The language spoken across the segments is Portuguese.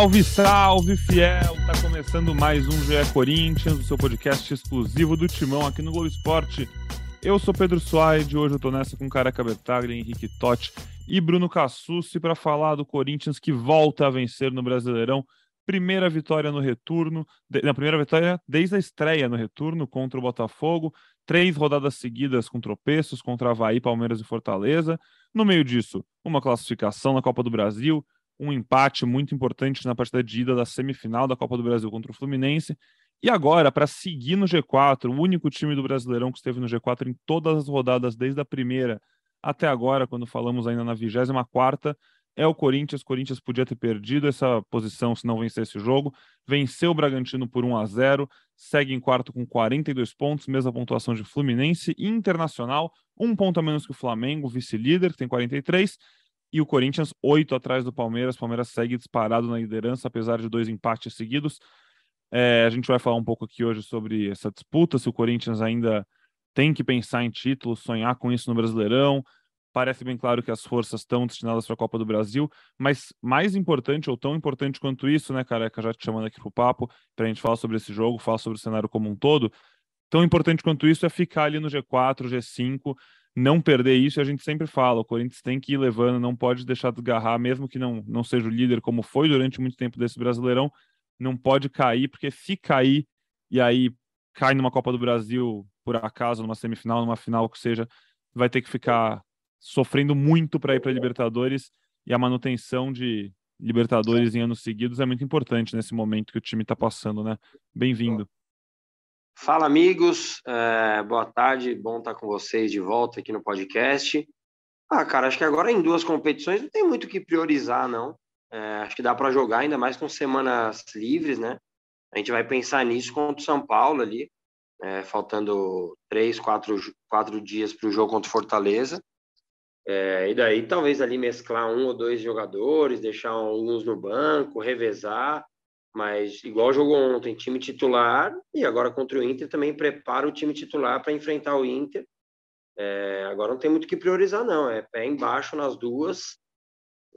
Salve, salve, fiel! Tá começando mais um GE Corinthians, o seu podcast exclusivo do Timão aqui no Globo Esporte. Eu sou Pedro Suaide, hoje eu tô nessa com Careca Bertaglia, Henrique Totti e Bruno Cassucci para falar do Corinthians que volta a vencer no Brasileirão. Primeira vitória no retorno, na primeira vitória desde a estreia no retorno contra o Botafogo, três rodadas seguidas com tropeços contra Havaí, Palmeiras e Fortaleza. No meio disso, uma classificação na Copa do Brasil, um empate muito importante na partida de ida da semifinal da Copa do Brasil contra o Fluminense. E agora, para seguir no G4, o único time do Brasileirão que esteve no G4 em todas as rodadas, desde a primeira até agora, quando falamos ainda na 24 é o Corinthians. O Corinthians podia ter perdido essa posição se não vencesse o jogo. Venceu o Bragantino por 1 a 0 segue em quarto com 42 pontos, mesma pontuação de Fluminense Internacional, um ponto a menos que o Flamengo, vice-líder, que tem 43 e o Corinthians oito atrás do Palmeiras. O Palmeiras segue disparado na liderança, apesar de dois empates seguidos. É, a gente vai falar um pouco aqui hoje sobre essa disputa, se o Corinthians ainda tem que pensar em título, sonhar com isso no Brasileirão. Parece bem claro que as forças estão destinadas para a Copa do Brasil, mas mais importante ou tão importante quanto isso, né, careca, já te chamando aqui para o papo, para a gente falar sobre esse jogo, falar sobre o cenário como um todo. Tão importante quanto isso é ficar ali no G4, G5, não perder isso, a gente sempre fala, o Corinthians tem que ir levando, não pode deixar desgarrar, mesmo que não, não seja o líder, como foi durante muito tempo desse Brasileirão, não pode cair, porque se cair e aí cai numa Copa do Brasil, por acaso, numa semifinal, numa final, que seja, vai ter que ficar sofrendo muito para ir para Libertadores, e a manutenção de Libertadores em anos seguidos é muito importante nesse momento que o time está passando, né? Bem-vindo. Fala, amigos. É, boa tarde. Bom estar com vocês de volta aqui no podcast. Ah, cara, acho que agora em duas competições não tem muito o que priorizar, não. É, acho que dá para jogar, ainda mais com semanas livres, né? A gente vai pensar nisso contra o São Paulo ali, é, faltando três, quatro, quatro dias para o jogo contra o Fortaleza. É, e daí talvez ali mesclar um ou dois jogadores, deixar alguns no banco, revezar mas, igual jogou ontem, time titular, e agora contra o Inter também prepara o time titular para enfrentar o Inter. É, agora não tem muito o que priorizar, não. É pé embaixo nas duas.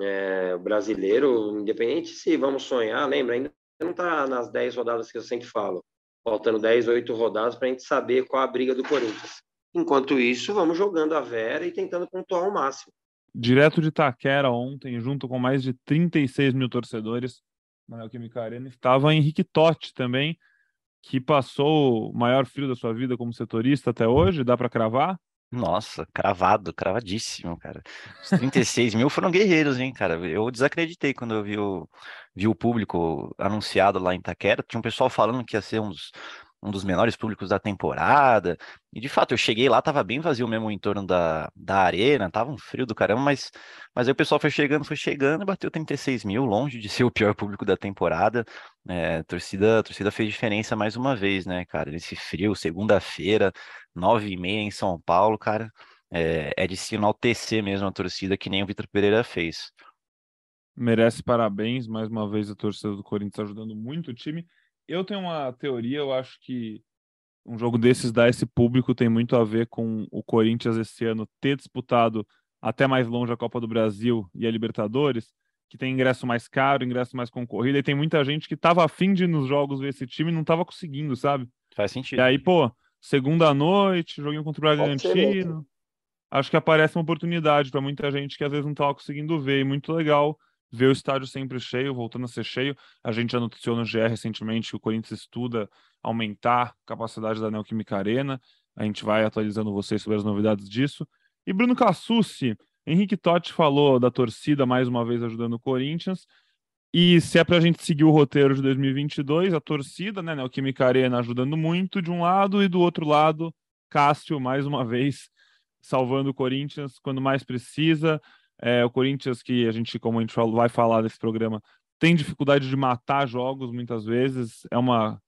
É, o brasileiro, independente se vamos sonhar, lembra, ainda não está nas 10 rodadas que eu sempre falo. Faltando 10, 8 rodadas para a gente saber qual a briga do Corinthians. Enquanto isso, vamos jogando a Vera e tentando pontuar ao máximo. Direto de Taquera ontem, junto com mais de 36 mil torcedores, na Neoquímica Arena, estava Henrique Totti também, que passou o maior frio da sua vida como setorista até hoje, dá para cravar? Nossa, cravado, cravadíssimo, cara. Os 36 mil foram guerreiros, hein, cara. Eu desacreditei quando eu vi o, vi o público anunciado lá em Itaquera. Tinha um pessoal falando que ia ser uns um dos menores públicos da temporada. E de fato, eu cheguei lá, tava bem vazio mesmo em torno da, da arena, tava um frio do caramba, mas, mas aí o pessoal foi chegando, foi chegando bateu 36 mil, longe de ser o pior público da temporada. É, a torcida, torcida fez diferença mais uma vez, né, cara? Nesse frio, segunda-feira, nove e meia em São Paulo, cara. É, é de se enaltecer mesmo a torcida, que nem o Vitor Pereira fez. Merece parabéns, mais uma vez a torcida do Corinthians ajudando muito o time. Eu tenho uma teoria, eu acho que um jogo desses dá esse público tem muito a ver com o Corinthians esse ano ter disputado até mais longe a Copa do Brasil e a Libertadores, que tem ingresso mais caro, ingresso mais concorrido, e tem muita gente que tava afim de ir nos jogos ver esse time e não tava conseguindo, sabe? Faz sentido. E aí, pô, segunda noite, joguinho contra o Bragantino. Acho que aparece uma oportunidade para muita gente que às vezes não tava conseguindo ver, e muito legal ver o estádio sempre cheio, voltando a ser cheio. A gente já noticiou no GR recentemente que o Corinthians estuda aumentar a capacidade da Neoquímica Arena. A gente vai atualizando vocês sobre as novidades disso. E Bruno Cassucci, Henrique Totti falou da torcida mais uma vez ajudando o Corinthians. E se é para a gente seguir o roteiro de 2022, a torcida, né, Neoquímica Arena ajudando muito de um lado e do outro lado, Cássio mais uma vez salvando o Corinthians quando mais precisa, é, o Corinthians, que a gente, como a gente vai falar nesse programa, tem dificuldade de matar jogos muitas vezes. É uma,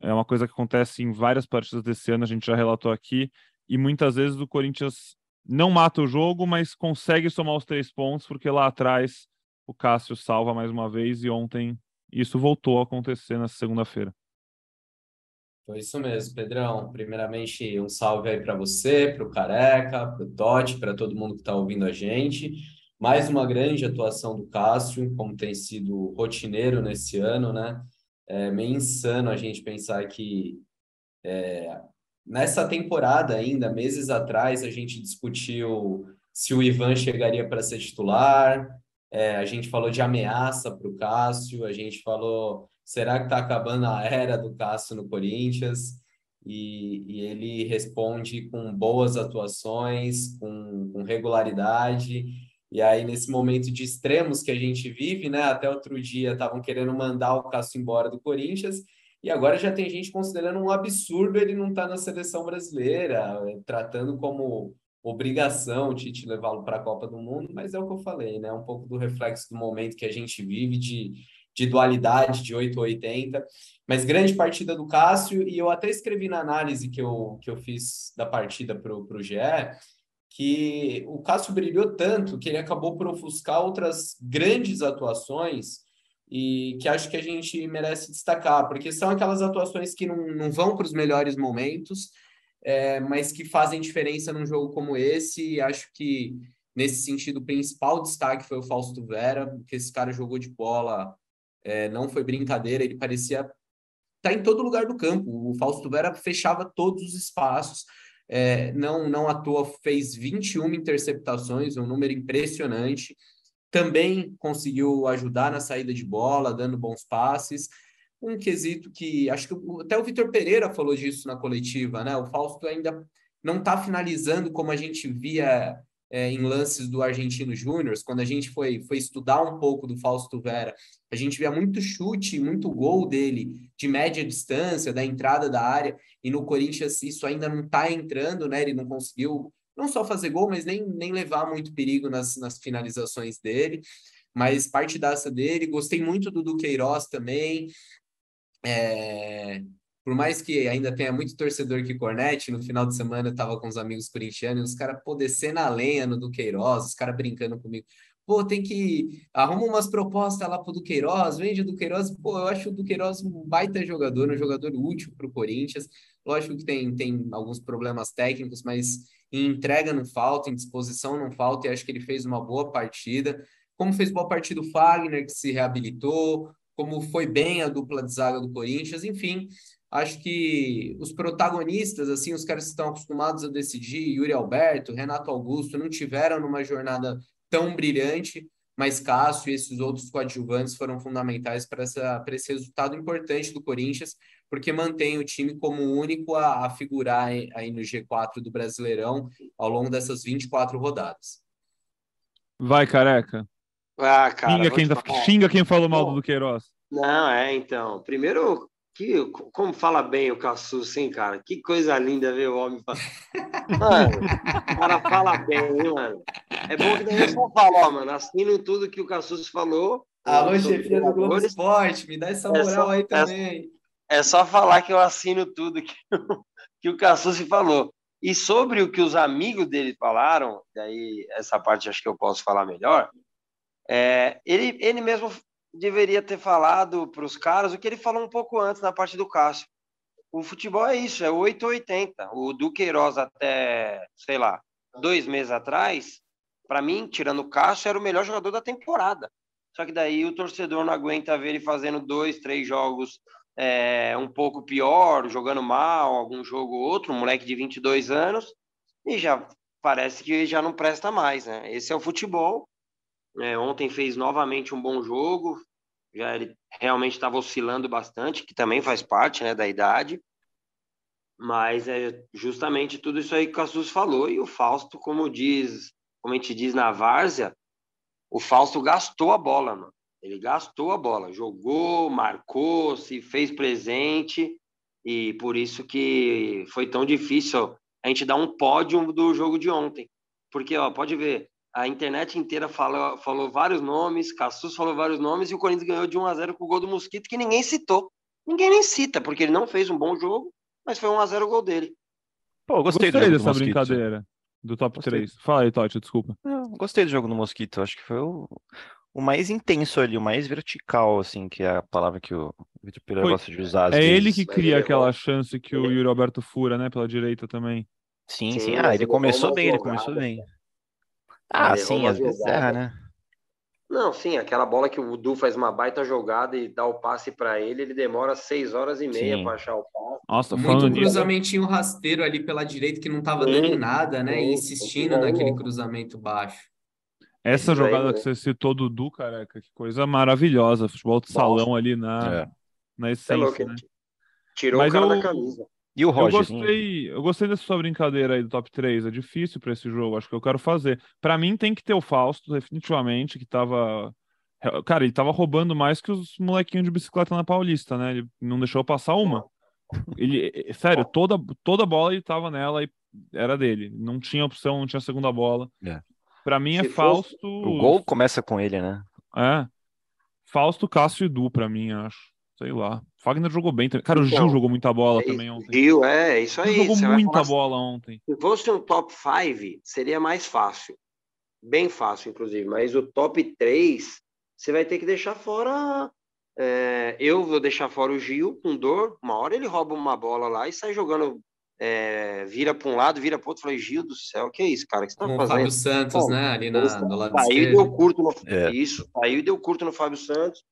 é uma coisa que acontece em várias partidas desse ano, a gente já relatou aqui. E muitas vezes o Corinthians não mata o jogo, mas consegue somar os três pontos, porque lá atrás o Cássio salva mais uma vez e ontem isso voltou a acontecer nessa segunda-feira. Foi isso mesmo, Pedrão. Primeiramente, um salve aí para você, para o Careca, para o Totti, para todo mundo que está ouvindo a gente. Mais uma grande atuação do Cássio, como tem sido rotineiro nesse ano, né? É meio insano a gente pensar que é, nessa temporada ainda, meses atrás, a gente discutiu se o Ivan chegaria para ser titular, é, a gente falou de ameaça para o Cássio, a gente falou, será que está acabando a era do Cássio no Corinthians? E, e ele responde com boas atuações, com, com regularidade, e aí, nesse momento de extremos que a gente vive, né? Até outro dia estavam querendo mandar o Cássio embora do Corinthians, e agora já tem gente considerando um absurdo ele não estar tá na seleção brasileira, tratando como obrigação o Tite levá-lo para a Copa do Mundo, mas é o que eu falei, né? Um pouco do reflexo do momento que a gente vive de, de dualidade de 8 ou 80. Mas grande partida do Cássio, e eu até escrevi na análise que eu, que eu fiz da partida para o GE, que o Cássio brilhou tanto que ele acabou por ofuscar outras grandes atuações e que acho que a gente merece destacar, porque são aquelas atuações que não, não vão para os melhores momentos, é, mas que fazem diferença num jogo como esse. E acho que, nesse sentido, o principal destaque foi o Fausto Vera, porque esse cara jogou de bola, é, não foi brincadeira, ele parecia tá em todo lugar do campo. O Fausto Vera fechava todos os espaços é, não, não à toa fez 21 interceptações, um número impressionante. Também conseguiu ajudar na saída de bola, dando bons passes. Um quesito que acho que até o Vitor Pereira falou disso na coletiva, né? O Fausto ainda não está finalizando como a gente via é, em lances do Argentino Júnior, quando a gente foi, foi estudar um pouco do Fausto Vera, a gente via muito chute, muito gol dele de média distância, da entrada da área, e no Corinthians isso ainda não está entrando, né? Ele não conseguiu não só fazer gol, mas nem, nem levar muito perigo nas, nas finalizações dele. Mas partidaça dele, gostei muito do Duqueiroz também. É, por mais que ainda tenha muito torcedor que cornete, no final de semana eu tava com os amigos corintianos, os caras, pô, descendo a lenha no Duqueiroz, os caras brincando comigo. Pô, tem que. Arruma umas propostas lá pro Duqueiroz, vende o Duqueiroz. Pô, eu acho o Duqueiroz um baita jogador, um jogador útil pro Corinthians. Lógico que tem, tem alguns problemas técnicos, mas em entrega não falta, em disposição não falta, e acho que ele fez uma boa partida. Como fez boa partida o Fagner, que se reabilitou, como foi bem a dupla de zaga do Corinthians, enfim, acho que os protagonistas, assim, os caras que estão acostumados a decidir, Yuri Alberto, Renato Augusto, não tiveram numa jornada tão brilhante, mas Cássio e esses outros coadjuvantes foram fundamentais para esse resultado importante do Corinthians, porque mantém o time como único a, a figurar aí no G4 do Brasileirão ao longo dessas 24 rodadas. Vai, careca. Ah, cara. Xinga quem, tá, xinga quem falou mal do Queiroz. Não, é, então. Primeiro, que, como fala bem o Cassus, hein, cara? Que coisa linda ver o homem falar. Mano, o cara fala bem, hein, mano? É bom que daí eu só falo, ó, mano, assino tudo que o Cassus falou. Alô, chefia do Globo Esporte, me dá essa moral é só, aí também. É, é, só falar que eu assino tudo que, que o Cassus falou. E sobre o que os amigos dele falaram, daí essa parte acho que eu posso falar melhor, é, ele, ele mesmo deveria ter falado para os caras o que ele falou um pouco antes na parte do Cássio. O futebol é isso, é 880. O Duqueiroz até, sei lá, dois meses atrás, para mim, tirando o Cássio, era o melhor jogador da temporada. Só que daí o torcedor não aguenta ver ele fazendo dois, três jogos é, um pouco pior, jogando mal, algum jogo ou outro, um moleque de 22 anos, e já parece que já não presta mais, né? Esse é o futebol, é, ontem fez novamente um bom jogo, já ele realmente estava oscilando bastante, que também faz parte né, da idade. Mas é justamente tudo isso aí que o Cassus falou. E o Fausto, como diz, como a gente diz na várzea, o Fausto gastou a bola, mano. Ele gastou a bola, jogou, marcou, se fez presente. E por isso que foi tão difícil a gente dar um pódio do jogo de ontem. Porque, ó, pode ver, a internet inteira falou, falou vários nomes, Cassus falou vários nomes, e o Corinthians ganhou de 1 a 0 com o gol do Mosquito, que ninguém citou. Ninguém nem cita, porque ele não fez um bom jogo, mas foi 1 a 0 o gol dele. Pô, gostei, gostei dessa brincadeira do top gostei. 3. Fala aí, Totti, desculpa. Não, gostei do jogo do Mosquito, acho que foi o, o mais intenso ali, o mais vertical, assim, que é a palavra que o Vitor Pereira gosta de usar. é vezes. ele que cria aquela chance que o Yuri Alberto fura, né, pela direita também. Sim, sim. sim. Ah, ele começou bem, ele começou bem. Ah, sim, às vezes erra, né? Não, sim, aquela bola que o Du faz uma baita jogada e dá o passe para ele, ele demora seis horas e meia para achar o passe. Nossa, muito cruzamentinho nisso. rasteiro ali pela direita que não estava dando em nada, né? Sim, Insistindo naquele cruzamento baixo. Essa é jogada aí, que né? você citou do Du, careca, que coisa maravilhosa. Futebol de salão ali na, é. na é essência, é né? Tirou Mas o cara eu... da camisa. E o Roger? Eu gostei, eu gostei dessa sua brincadeira aí do top 3. É difícil para esse jogo, acho que eu quero fazer. Para mim tem que ter o Fausto, definitivamente, que tava. Cara, ele tava roubando mais que os molequinhos de bicicleta na Paulista, né? Ele não deixou passar uma. Ele, sério, toda, toda bola ele tava nela e era dele. Não tinha opção, não tinha segunda bola. É. Para mim é Se Fausto. O gol começa com ele, né? É. Fausto, Cássio e Du, para mim, acho. Sei lá. Fagner jogou bem também. Cara, o Gil então, jogou muita bola é, também ontem. Gil, é, isso aí. Ele jogou muita bola ontem. Se fosse um top 5, seria mais fácil. Bem fácil, inclusive. Mas o top 3, você vai ter que deixar fora. É, eu vou deixar fora o Gil com dor. Uma hora ele rouba uma bola lá e sai jogando. É, vira para um lado, vira para outro. Falei, Gil do céu, que é isso, cara? que você tá com fazendo? O Fábio Santos, Bom, né? Ali na, no lado saiu e deu curto no. É. Isso, saiu e deu curto no Fábio Santos.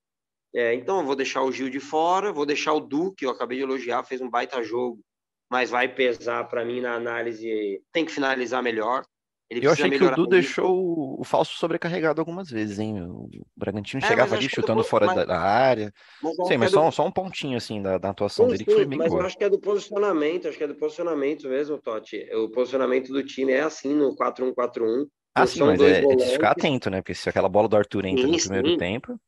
É, então, eu vou deixar o Gil de fora, vou deixar o Du, que eu acabei de elogiar, fez um baita jogo, mas vai pesar para mim na análise. Tem que finalizar melhor. eu achei que o Du deixou o falso sobrecarregado algumas vezes, hein? O Bragantino é, chegava ali chutando do... fora mas... da área. Mas Sim, mas é só, do... só um pontinho assim da, da atuação sim, dele que foi bem Mas boa. eu acho que é do posicionamento, acho que é do posicionamento mesmo, Totti. O posicionamento do time é assim no 4-1-4-1. Ah, sim, mas é, é de ficar atento, né? Porque se aquela bola do Arthur entra sim, no primeiro tempo.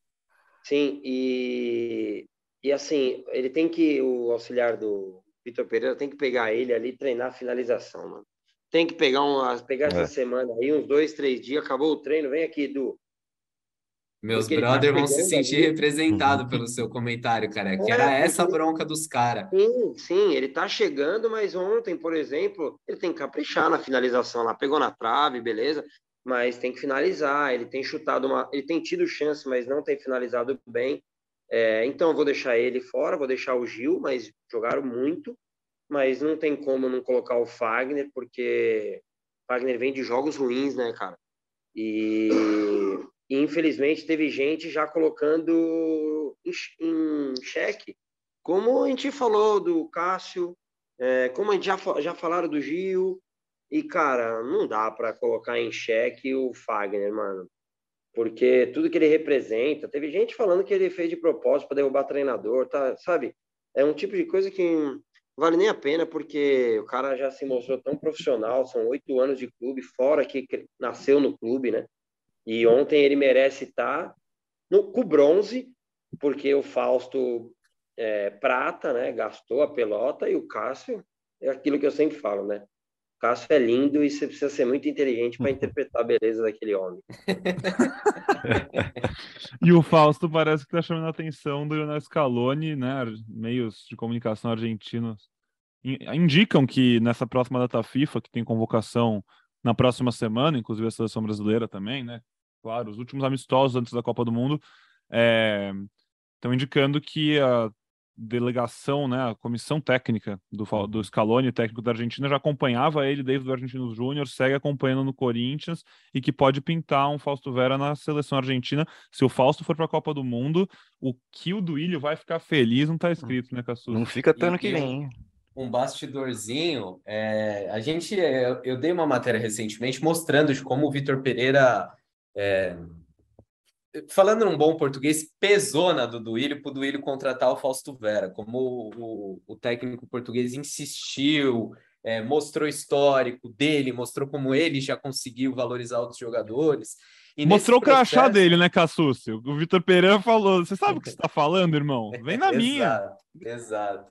Sim, e, e assim, ele tem que, o auxiliar do Vitor Pereira tem que pegar ele ali e treinar a finalização, mano. Tem que pegar, uma, pegar é. essa semana aí, uns dois, três dias, acabou o treino, vem aqui, Edu. Meus Porque brothers tá vão se sentir representados pelo seu comentário, cara. Que é, era essa bronca dos caras. Sim, sim, ele tá chegando, mas ontem, por exemplo, ele tem que caprichar na finalização lá. Pegou na trave, beleza mas tem que finalizar. Ele tem chutado uma, ele tem tido chance, mas não tem finalizado bem. É, então eu vou deixar ele fora, vou deixar o Gil, mas jogaram muito, mas não tem como não colocar o Fagner, porque Fagner vem de jogos ruins, né, cara? E, e infelizmente teve gente já colocando em, em xeque, como a gente falou do Cássio, é, como a gente já, já falaram do Gil, e, cara, não dá para colocar em xeque o Fagner, mano. Porque tudo que ele representa, teve gente falando que ele fez de propósito para derrubar treinador, tá? Sabe? É um tipo de coisa que vale nem a pena, porque o cara já se mostrou tão profissional, são oito anos de clube, fora que nasceu no clube, né? E ontem ele merece estar no, com bronze, porque o Fausto é, prata, né? Gastou a pelota e o Cássio é aquilo que eu sempre falo, né? Cássio é lindo e você precisa ser muito inteligente para interpretar a beleza daquele homem. e o Fausto parece que está chamando a atenção do Lionel Scaloni, né? Meios de comunicação argentinos indicam que nessa próxima data FIFA, que tem convocação na próxima semana, inclusive a seleção brasileira também, né? Claro, os últimos amistosos antes da Copa do Mundo estão é, indicando que a delegação, né, a comissão técnica do, do Scaloni, técnico da Argentina, já acompanhava ele desde o Argentinos Júnior, segue acompanhando no Corinthians e que pode pintar um Fausto Vera na seleção argentina. Se o Fausto for para a Copa do Mundo, o que o Duílio vai ficar feliz não está escrito, né, Cassus? Não fica até ano que vem. Um bastidorzinho, é, a gente, eu, eu, dei uma matéria recentemente mostrando de como o Vitor Pereira é, falando num bom português, pesou na do Duílio para o Duílio contratar o Fausto Vera, como o, o, o técnico português insistiu, é, mostrou histórico dele, mostrou como ele já conseguiu valorizar outros jogadores. Mostrou o crachá dele, né, Cassúcio? O Vitor Pereira falou: Você sabe o que você está falando, irmão? Vem na minha. Exato.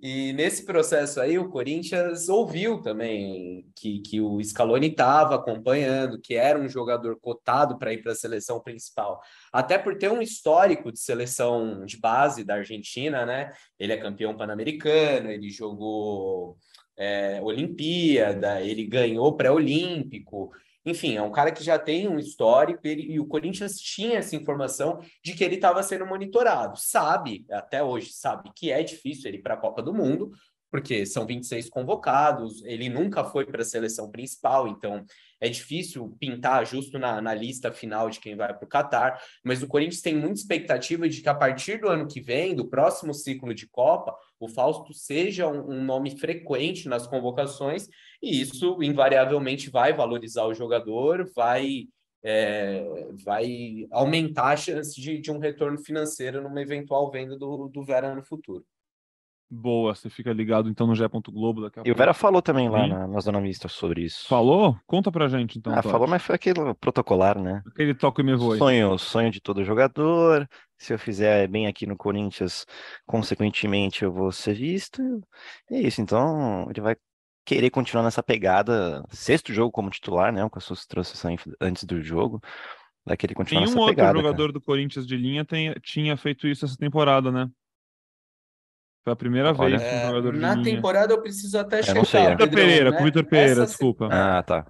E nesse processo aí, o Corinthians ouviu também que, que o Scaloni estava acompanhando, que era um jogador cotado para ir para a seleção principal. Até por ter um histórico de seleção de base da Argentina, né? Ele é campeão pan-americano, ele jogou é, Olimpíada, ele ganhou pré-olímpico. Enfim, é um cara que já tem um histórico e o Corinthians tinha essa informação de que ele estava sendo monitorado. Sabe, até hoje, sabe que é difícil ele ir para a Copa do Mundo, porque são 26 convocados, ele nunca foi para a seleção principal, então é difícil pintar justo na, na lista final de quem vai para o Catar, mas o Corinthians tem muita expectativa de que a partir do ano que vem, do próximo ciclo de Copa, o Fausto seja um, um nome frequente nas convocações, e isso invariavelmente vai valorizar o jogador, vai é, vai aumentar a chance de, de, um retorno financeiro numa eventual venda do, do Vera no futuro. Boa, você fica ligado então no Gé. Globo daqui a E o Vera falou também lá na, na Zona Mista sobre isso. Falou? Conta pra gente então. Ah, falou, mas foi aquele protocolar, né? Aquele toque e me voe. Sonho, sonho de todo jogador. Se eu fizer bem aqui no Corinthians, consequentemente eu vou ser visto. É isso, então ele vai querer continuar nessa pegada. Sexto jogo como titular, né? O Cassus trouxe isso antes do jogo. Vai querer continuar nessa um pegada. outro jogador cara. do Corinthians de linha tem, tinha feito isso essa temporada, né? Foi a primeira Olha, vez que um É, jogador de na linha. temporada eu preciso até sei, checar. é. Vitor Pereira, né? com o Vitor Pereira, Essa se- desculpa. Ah, tá.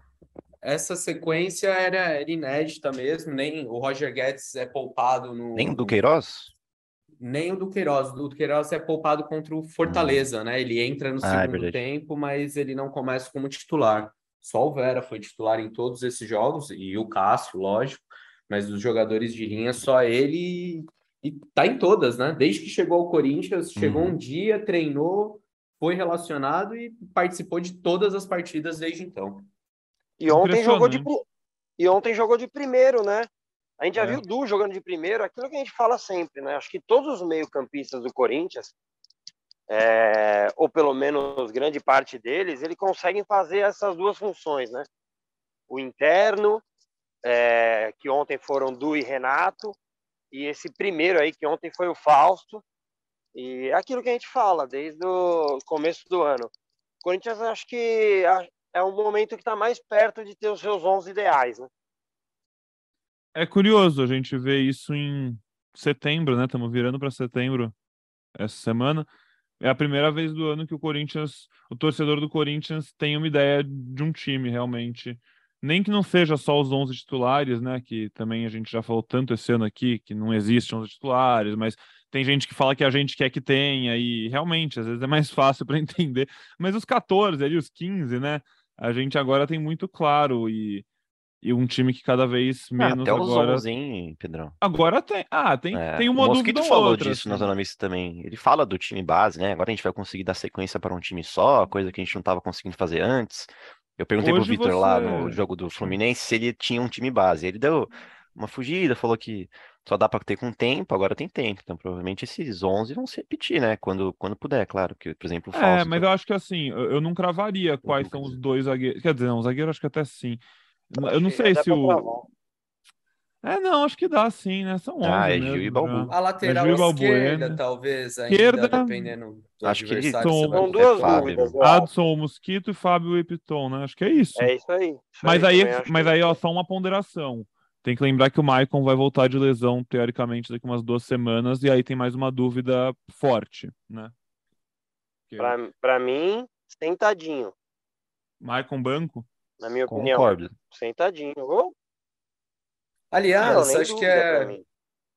Essa sequência era, era inédita mesmo, nem o Roger Guedes é poupado no. Nem o do Queiroz? Nem o do Queiroz. O do Queiroz é poupado contra o Fortaleza, né? Ele entra no Ah, é segundo verdade. tempo, mas ele não começa como titular. Só o Vera foi titular em todos esses jogos, e o Cássio, lógico, mas os jogadores de linha, só ele e tá em todas, né? Desde que chegou ao Corinthians, chegou Uhum. um dia, treinou, foi relacionado e participou de todas as partidas desde então. E ontem jogou de e ontem jogou de primeiro, né? A gente já É. viu o Du jogando de primeiro, aquilo que a gente fala sempre, né? Acho que todos os meio-campistas do Corinthians, é, ou pelo menos grande parte deles, eles conseguem fazer essas duas funções, né? O interno, é, que ontem foram Du e Renato, e esse primeiro aí, que ontem foi o Fausto, e é aquilo que a gente fala desde o começo do ano. O Corinthians, acho que é o momento que está mais perto de ter os seus 11 ideais, né? É curioso a gente ver isso em setembro, né? Estamos virando para setembro essa semana. É a primeira vez do ano que o Corinthians, o torcedor do Corinthians tem uma ideia de um time realmente. Nem que não seja só os 11 titulares, né? Que também a gente já falou tanto esse ano aqui que não existe 11 titulares, mas tem gente que fala que a gente quer que tenha e realmente às vezes é mais fácil para entender. Mas os 14 ali, os 15, né? A gente agora tem muito claro e e um time que cada vez Ah, menos até os agora 11, hein, Pedrão? Agora tem. Ah, tem, É, tem o uma Mosquito dúvida ou falou outra. disso na assim. Zona Mista também. Ele fala do time base, né? Agora a gente vai conseguir dar sequência para um time só, coisa que a gente não estava conseguindo fazer antes. Eu perguntei pro Hoje Vitor lá você- no jogo do Fluminense se ele tinha um time base. Ele deu uma fugida, falou que só dá para ter com tempo, agora tem tempo. Então provavelmente esses 11 vão se repetir, né? Quando, quando puder, claro. Que, por exemplo, o É, Fausto. mas eu acho que assim, eu, eu não cravaria quais são os dois zagueiros. Quer dizer, não, zagueiro acho que até sim. Eu Acho não que sei se o. É, não, acho que dá sim, né? São 11 Ah, é mesmo Gil e. Balbu. A lateral Gil esquerda, Balbuena. talvez, ainda, Esquerda, dependendo do acho que são- São duas dúvidas. eu Adson, o Mosquito e Fábio Epiton, né? Acho que é isso. É isso aí. isso Mas aí, acho mas aí, ó, só uma ponderação. Tem que lembrar que o Maicon vai voltar de lesão, teoricamente, daqui umas duas semanas, e aí tem mais uma dúvida forte, né? Que- Pra, pra mim, sentadinho, Maicon banco? na minha opinião. Concordo. Sentadinho. Ou, Aliás, não, acho que é,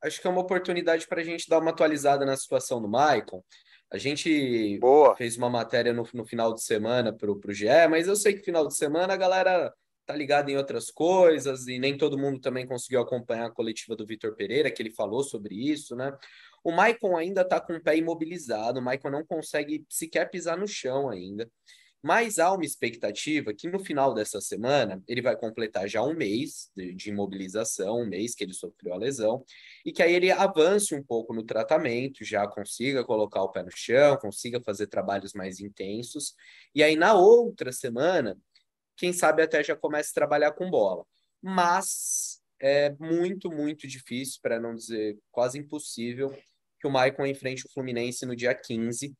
acho que é uma oportunidade para a gente dar uma atualizada na situação do Maicon. A gente Boa. fez uma matéria no, no final de semana para o GE, mas eu sei que final de semana a galera tá ligada em outras coisas e nem todo mundo também conseguiu acompanhar a coletiva do Vitor Pereira, que ele falou sobre isso, né? O Maicon ainda tá com o pé imobilizado, o Maicon não consegue sequer pisar no chão ainda. Mas há uma expectativa que no final dessa semana ele vai completar já um mês de, de imobilização, um mês que ele sofreu a lesão, e que aí ele avance um pouco no tratamento, já consiga colocar o pé no chão, consiga fazer trabalhos mais intensos, e aí na outra semana, quem sabe até já comece a trabalhar com bola. Mas é muito, muito difícil, para não dizer quase impossível, que o Maicon enfrente o Fluminense no dia 15,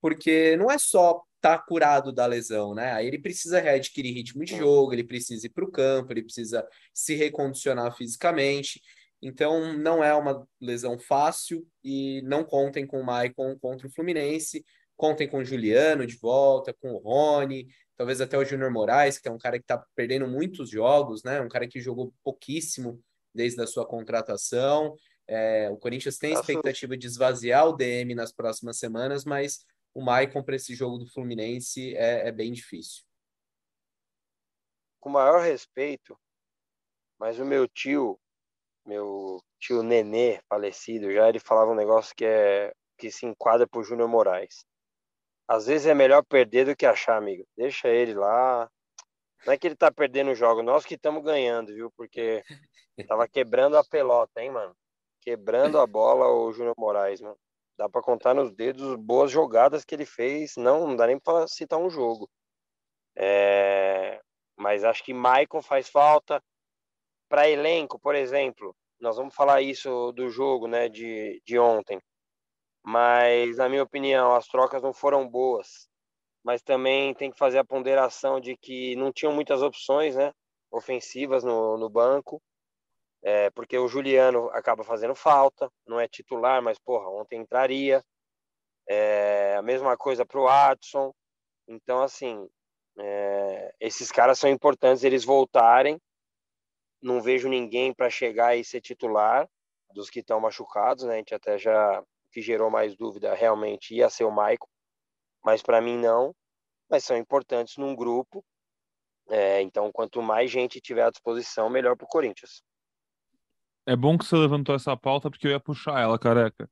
porque não é só estar tá curado da lesão, né? Aí ele precisa readquirir ritmo de jogo, ele precisa ir para o campo, ele precisa se recondicionar fisicamente. Então, não é uma lesão fácil e não contem com o Maicon contra o Fluminense. Contem com o Juliano de volta, com o Rony, talvez até o Júnior Moraes, que é um cara que está perdendo muitos jogos, né? Um cara que jogou pouquíssimo desde a sua contratação. É, o Corinthians tem expectativa de esvaziar o DM nas próximas semanas, mas o Maicon para esse jogo do Fluminense é, é bem difícil. Com maior respeito, mas o meu tio, meu tio Nenê, falecido, já ele falava um negócio que é que se enquadra pro Júnior Moraes. Às vezes é melhor perder do que achar, amigo. Deixa ele lá. Não é que ele tá perdendo o jogo, nós que estamos ganhando, viu? Porque tava quebrando a pelota, hein, mano? Quebrando a bola o Júnior Moraes, mano. Dá para contar nos dedos boas jogadas que ele fez. Não, não dá nem para citar um jogo. É... Mas acho que Maicon faz falta para elenco, por exemplo, nós vamos falar isso do jogo, né, de, de ontem. Mas, na minha opinião, as trocas não foram boas. Mas também tem que fazer a ponderação de que não tinham muitas opções, né, ofensivas no, no banco. É, porque o Juliano acaba fazendo falta, não é titular, mas, porra, ontem entraria. É, a mesma coisa para o Adson. Então, assim, é, esses caras são importantes eles voltarem não vejo ninguém para chegar e ser titular dos que estão machucados, né? A gente até já que gerou mais dúvida realmente ia ser o Maicon, mas para mim não. Mas são importantes num grupo. É, então, quanto mais gente tiver à disposição, melhor para o Corinthians. É bom que você levantou essa pauta porque eu ia puxar ela, careca.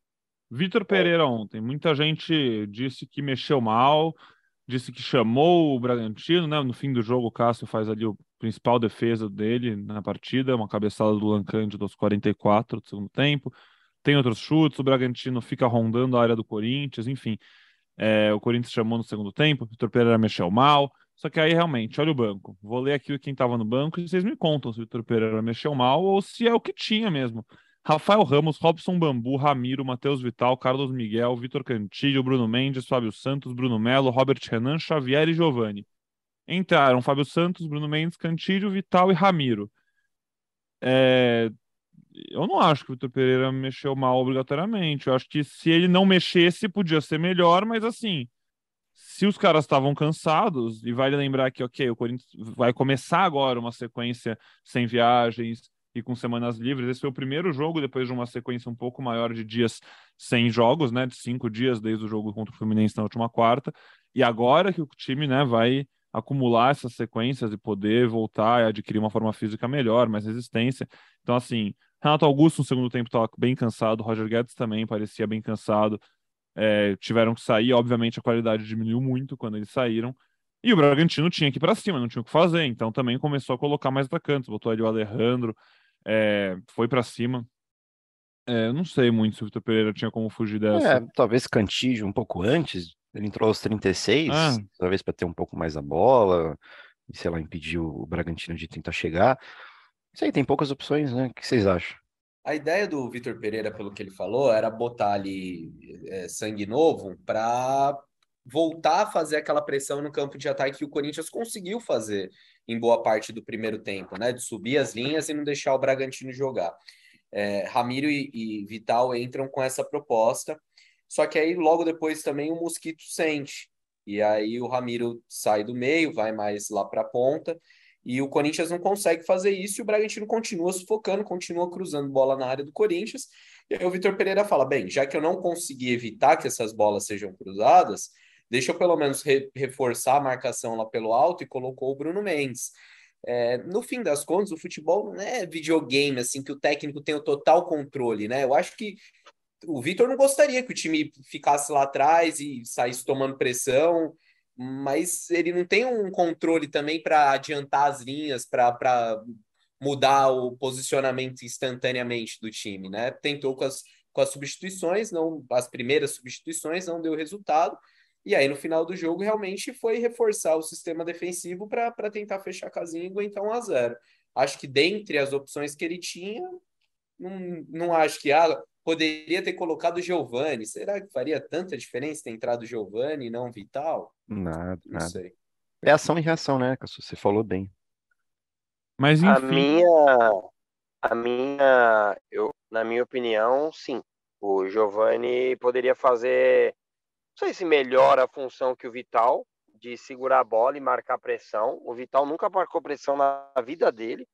Vitor Pereira ontem, muita gente disse que mexeu mal, disse que chamou o Bragantino, né? No fim do jogo, o Cássio faz ali o principal defesa dele na partida, uma cabeçada do Lancândido aos 44 do segundo tempo. Tem outros chutes, o Bragantino fica rondando a área do Corinthians, enfim. É, o Corinthians chamou no segundo tempo, o Vitor Pereira mexeu mal. Só que aí realmente, olha o banco. Vou ler aqui quem estava no banco e vocês me contam se o Vitor Pereira mexeu mal ou se é o que tinha mesmo. Rafael Ramos, Robson Bambu, Ramiro, Matheus Vital, Carlos Miguel, Vitor Cantilho, Bruno Mendes, Fábio Santos, Bruno Melo, Robert Renan, Xavier e Giovanni. Entraram Fábio Santos, Bruno Mendes, Cantilho, Vital e Ramiro. É... Eu não acho que o Vitor Pereira mexeu mal obrigatoriamente. Eu acho que se ele não mexesse, podia ser melhor, mas assim, se os caras estavam cansados, e vale lembrar que, ok, o Corinthians vai começar agora uma sequência sem viagens e com semanas livres. Esse foi o primeiro jogo depois de uma sequência um pouco maior de dias sem jogos, né? De cinco dias desde o jogo contra o Fluminense na última quarta. E agora que o time, né, vai acumular essas sequências e poder voltar e adquirir uma forma física melhor, mais resistência. Então, assim, Renato Augusto no segundo tempo estava bem cansado, Roger Guedes também parecia bem cansado. É, tiveram que sair, obviamente a qualidade diminuiu muito quando eles saíram. E o Bragantino tinha que ir para cima, não tinha o que fazer, então também começou a colocar mais atacantes, botou ali o Alejandro, é, foi para cima. É, não sei muito se o Vitor Pereira tinha como fugir dessa. É, talvez Cantígio um pouco antes, ele entrou aos 36, ah. talvez para ter um pouco mais a bola, e sei lá, impedir o Bragantino de tentar chegar. Aí, tem poucas opções, né? O que vocês acham? A ideia do Vitor Pereira, pelo que ele falou, era botar ali é, sangue novo para voltar a fazer aquela pressão no campo de ataque que o Corinthians conseguiu fazer em boa parte do primeiro tempo, né? De subir as linhas e não deixar o Bragantino jogar. É, Ramiro e, e Vital entram com essa proposta só que aí logo depois também o Mosquito sente. E aí o Ramiro sai do meio, vai mais lá para a ponta. E o Corinthians não consegue fazer isso e o Bragantino continua sufocando, continua cruzando bola na área do Corinthians. E aí o Vitor Pereira fala: bem, já que eu não consegui evitar que essas bolas sejam cruzadas, deixa eu pelo menos re reforçar a marcação lá pelo alto e colocou o Bruno Mendes. É, no fim das contas, o futebol não é videogame, assim, que o técnico tem o total controle, né? Eu acho que o Vitor não gostaria que o time ficasse lá atrás e saísse tomando pressão, mas ele não tem um controle também para adiantar as linhas, para mudar o posicionamento instantaneamente do time, né? Tentou com as, com as substituições, não as primeiras substituições não deu resultado. E aí, no final do jogo, realmente foi reforçar o sistema defensivo para tentar fechar a casinha e aguentar um a 0. Acho que dentre as opções que ele tinha, não, não acho que ah, Poderia ter colocado o Giovani. Será que faria tanta diferença ter entrado o Giovani e não Vital? Nada, não nada. sei. É ação e reação, né, Você falou bem. Mas enfim. A minha, a minha, eu, na minha opinião, sim. O Giovani poderia fazer, não sei se melhora a função que o Vital de segurar a bola e marcar pressão. O Vital nunca marcou pressão na vida dele.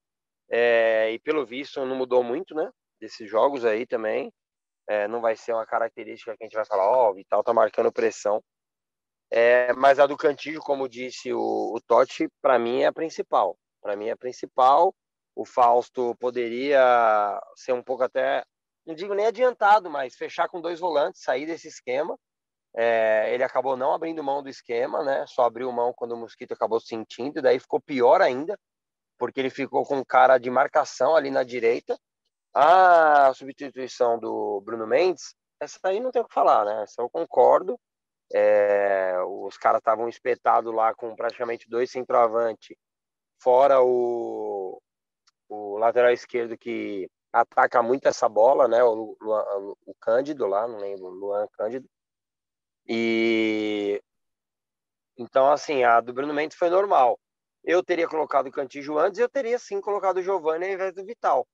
É, e pelo visto não mudou muito, né? Desses jogos aí também. É, não vai ser uma característica que a gente vai falar, ó, oh, o Vital tá marcando pressão. É, mas a do Cantillo, como disse o, o Totti, para mim é a principal. Para mim é a principal. O Fausto poderia ser um pouco até, não digo nem adiantado, mas fechar com dois volantes, sair desse esquema. É, ele acabou não abrindo mão do esquema, né? Só abriu mão quando o Mosquito acabou sentindo, e daí ficou pior ainda, porque ele ficou com cara de marcação ali na direita. A substituição do Bruno Mendes, essa aí não tem o que falar, né? Essa eu concordo. É, os caras estavam espetados lá com praticamente dois centroavantes, fora o, o lateral esquerdo que ataca muito essa bola, né? O, o, o Cândido lá, não lembro, Luan Cândido. E então, assim, a do Bruno Mendes foi normal. Eu teria colocado o Cantijo antes, eu teria sim colocado o Giovanni ao invés do Vital.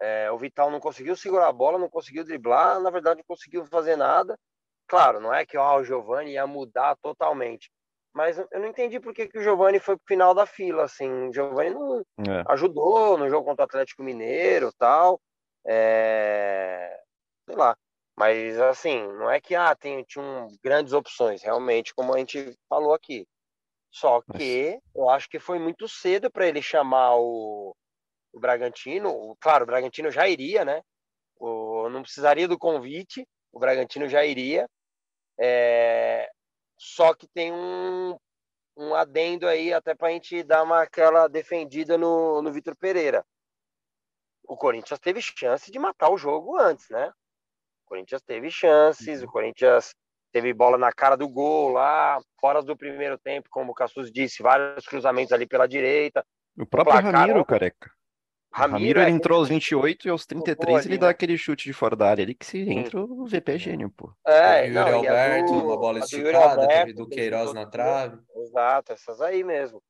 É, o Vital não conseguiu segurar a bola, não conseguiu driblar, na verdade não conseguiu fazer nada. Claro, não é que ó, o Giovanni ia mudar totalmente, mas eu não entendi por que, que o Giovanni foi pro final da fila, assim. O Giovanni não é. ajudou no jogo contra o Atlético Mineiro tal. É... Sei lá. Mas, assim, não é que ah, tem, tinha grandes opções, realmente, como a gente falou aqui. Só que eu acho que foi muito cedo para ele chamar o, o Bragantino. Claro, o Bragantino já iria, né? O, não precisaria do convite, o Bragantino já iria. É, só que tem um, um adendo aí, até para a gente dar uma, aquela defendida no, no Vitor Pereira. O Corinthians teve chance de matar o jogo antes, né? O Corinthians teve chances, uhum. o Corinthians teve bola na cara do gol lá, fora do primeiro tempo, como o Cassus disse, vários cruzamentos ali pela direita. O próprio o placar, Ramiro, careca. Ramiro, Ramiro ele é entrou aos 28 e aos 33 ele dá né? aquele chute de fora da área ali que se entra o VP é gênio, pô. É, Yuri não, Alberto, do, uma bola esticada, Alberto, teve do Queiroz na trave. Exato, essas aí mesmo.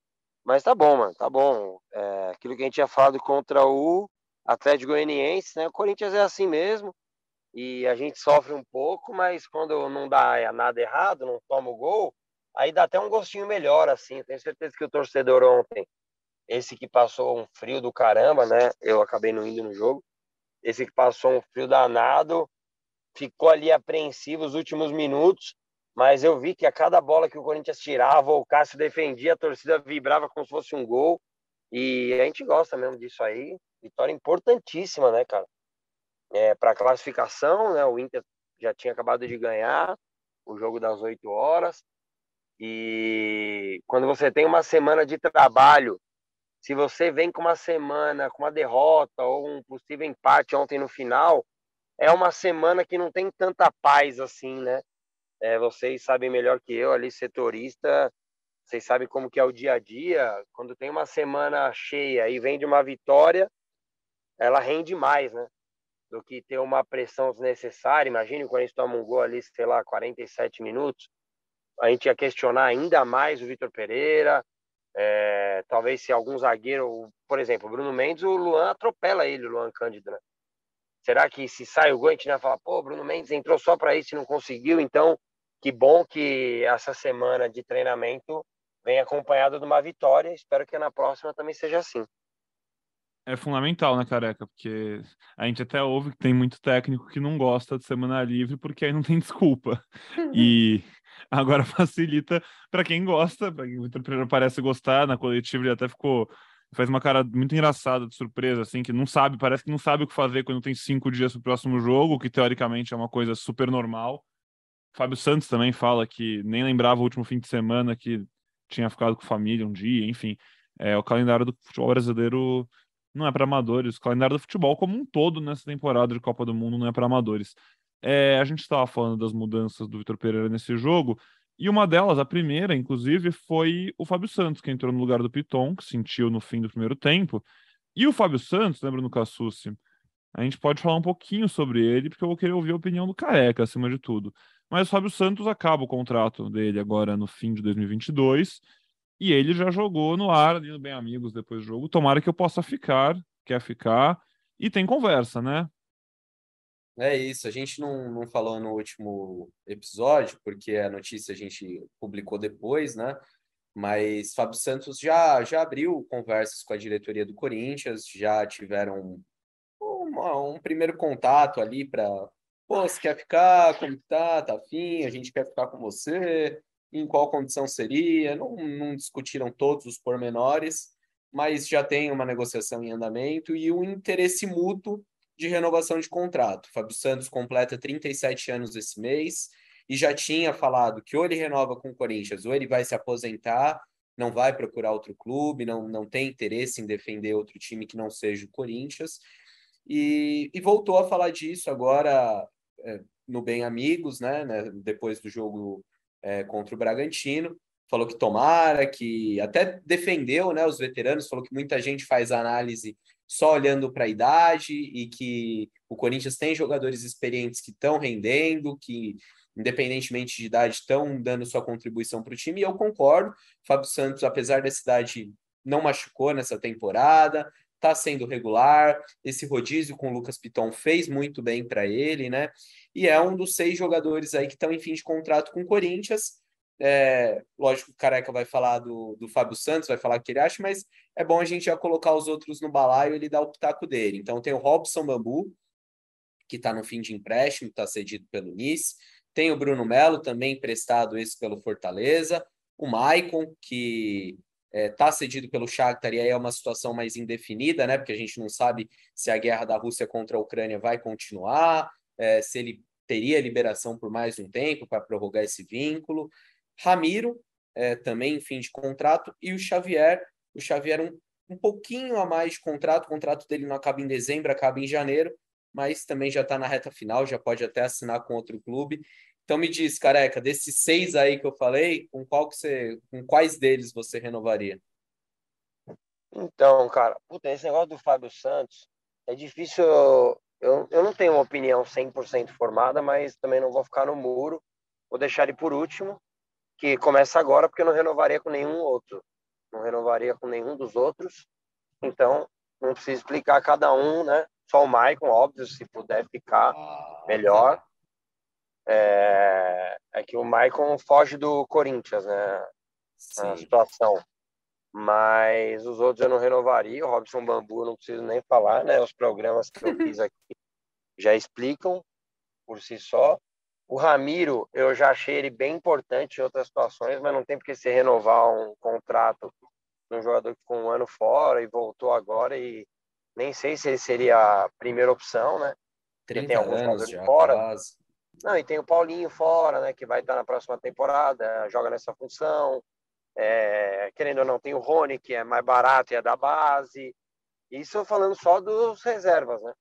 Mas tá bom, mano, tá bom. É, aquilo que a gente tinha falado contra o Atlético Goianiense, né? O Corinthians é assim mesmo. E a gente sofre um pouco, mas quando não dá nada errado, não toma o gol, aí dá até um gostinho melhor, assim. Tenho certeza que o torcedor ontem esse que passou um frio do caramba, né? Eu acabei não indo no jogo. Esse que passou um frio danado, ficou ali apreensivo os últimos minutos, mas eu vi que a cada bola que o Corinthians tirava, o Cássio defendia, a torcida vibrava como se fosse um gol. E a gente gosta mesmo disso aí. Vitória importantíssima, né, cara? É, para classificação, né? O Inter já tinha acabado de ganhar o jogo das oito horas. E quando você tem uma semana de trabalho se você vem com uma semana com uma derrota ou um possível empate ontem no final, é uma semana que não tem tanta paz assim, né? É, vocês sabem melhor que eu, ali setorista, vocês sabem como que é o dia a dia. Quando tem uma semana cheia e vem de uma vitória, ela rende mais, né? Do que ter uma pressão desnecessária. Imagine quando a gente toma um gol ali, sei lá, 47 minutos, a gente ia questionar ainda mais o Vitor Pereira, é, talvez se algum zagueiro, por exemplo, o Bruno Mendes, o Luan atropela ele, o Luan Cândido, né? Será que se sai o gol, a gente vai falar, pô, Bruno Mendes entrou só para isso e não conseguiu, então que bom que essa semana de treinamento vem acompanhada de uma vitória. Espero que na próxima também seja assim. É fundamental, né, careca? Porque a gente até ouve que tem muito técnico que não gosta de semana livre porque aí não tem desculpa. E Agora facilita para quem gosta, para quem o Vitor parece gostar, na coletiva ele até ficou faz uma cara muito engraçada de surpresa, assim, que não sabe, parece que não sabe o que fazer quando tem cinco dias para o próximo jogo, que teoricamente é uma coisa super normal. Fábio Santos também fala que nem lembrava o último fim de semana que tinha ficado com família um dia, enfim. É, o calendário do futebol brasileiro não é para amadores, o calendário do futebol como um todo nessa temporada de Copa do Mundo não é para amadores. É, a gente estava falando das mudanças do Vitor Pereira nesse jogo, e uma delas, a primeira, inclusive, foi o Fábio Santos, que entrou no lugar do Piton, que sentiu no fim do primeiro tempo. E o Fábio Santos, lembra no Cassucci? A gente pode falar um pouquinho sobre ele, porque eu vou querer ouvir a opinião do Careca, acima de tudo. Mas o Fábio Santos acaba o contrato dele agora no fim de 2022, e ele já jogou no ar, ali no Bem Amigos, depois do jogo. Tomara que eu possa ficar, quer ficar, e tem conversa, né? É isso, a gente não, não falou no último episódio, porque a notícia a gente publicou depois, né? Mas Fábio Santos já, já abriu conversas com a diretoria do Corinthians, já tiveram um, um primeiro contato ali para, pô, você quer ficar, como tá, tá afim, a gente quer ficar com você, em qual condição seria, não, não discutiram todos os pormenores, mas já tem uma negociação em andamento e um interesse mútuo de renovação de contrato. Fábio Santos completa 37 anos esse mês e já tinha falado que ou ele renova com o Corinthians ou ele vai se aposentar, não vai procurar outro clube, não, não tem interesse em defender outro time que não seja o Corinthians. E, e voltou a falar disso agora é, no Bem Amigos, né, né depois do jogo é, contra o Bragantino. Falou que tomara, que até defendeu né, os veteranos, falou que muita gente faz análise só olhando para a idade e que o Corinthians tem jogadores experientes que estão rendendo, que independentemente de idade estão dando sua contribuição para o time. E eu concordo. Fábio Santos, apesar dessa idade, não machucou nessa temporada, está sendo regular. Esse rodízio com o Lucas Piton fez muito bem para ele, né? E é um dos seis jogadores aí que estão em fim de contrato com o Corinthians. É, lógico, o Careca vai falar do, do Fábio Santos, vai falar o que ele acha, mas é bom a gente já colocar os outros no balaio e ele dar o pitaco dele. Então tem o Robson Bambu, que está no fim de empréstimo, está cedido pelo Nice. Tem o Bruno Melo, também emprestado esse pelo Fortaleza. O Maicon, que está é, cedido pelo Shakhtar e aí é uma situação mais indefinida, né? Porque a gente não sabe se a guerra da Rússia contra a Ucrânia vai continuar, é, se ele teria liberação por mais um tempo para prorrogar esse vínculo. Ramiro, é, também em fim de contrato, e o Xavier, o Xavier um, um pouquinho a mais de contrato, o contrato dele não acaba em dezembro, acaba em janeiro, mas também já está na reta final, já pode até assinar com outro clube. Então me diz, careca, desses seis aí que eu falei, com qual que você, com quais deles você renovaria? Então, cara, puta, esse negócio do Fábio Santos é difícil. Eu, eu não tenho uma opinião 100% formada, mas também não vou ficar no muro. Vou deixar ele por último, que começa agora, porque eu não renovaria com nenhum outro. Não renovaria com nenhum dos outros. Então, não precisa explicar cada um, né? Só o Maicon, óbvio, se puder ficar ah, melhor é, é que o Maicon foge do Corinthians, né? Sim. A situação. Mas os outros eu não renovaria. O Robson Bambu não preciso nem falar, né? Os programas que eu fiz aqui já explicam por si só. O Ramiro, eu já achei ele bem importante em outras situações, mas não tem porque se renovar um contrato de um jogador que ficou um ano fora e voltou agora e nem sei se ele seria a primeira opção, né? 30 tem alguns anos já, fora. Quase. Não, e tem o Paulinho fora, né, que vai estar na próxima temporada, joga nessa função. É, querendo ou não, tem o Rony, que é mais barato e é da base. Isso falando só dos reservas, né?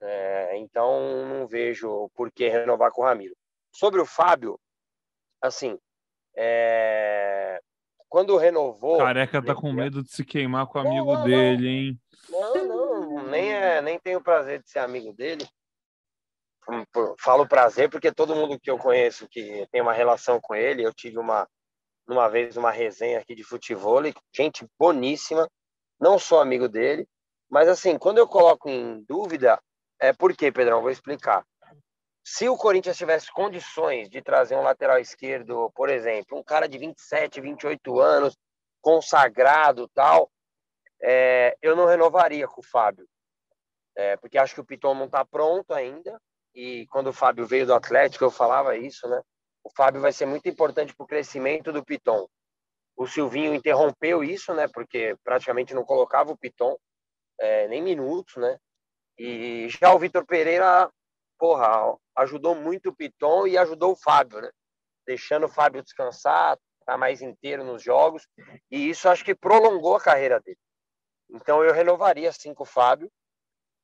É, então, não vejo por que renovar com o Ramiro. Sobre o Fábio, assim, é... quando renovou. Careca tá com medo de se queimar com o amigo não, não, dele, hein? Não, não, nem, é, nem tenho o prazer de ser amigo dele falo prazer porque todo mundo que eu conheço que tem uma relação com ele, eu tive uma uma vez uma resenha aqui de futebol, gente boníssima, não sou amigo dele, mas assim, quando eu coloco em dúvida, é por quê, Pedrão? Vou explicar. Se o Corinthians tivesse condições de trazer um lateral esquerdo, por exemplo, um cara de 27, 28 anos, consagrado tal, é, eu não renovaria com o Fábio. É, porque acho que o Piton não está pronto ainda e quando o Fábio veio do Atlético, eu falava isso, né? O Fábio vai ser muito importante para o crescimento do Piton. O Silvinho interrompeu isso, né? Porque praticamente não colocava o Piton é, nem minutos, né? E já o Vitor Pereira, porra, ajudou muito o Piton e ajudou o Fábio, né? Deixando o Fábio descansar, tá mais inteiro nos jogos. E isso acho que prolongou a carreira dele. Então eu renovaria sim com o Fábio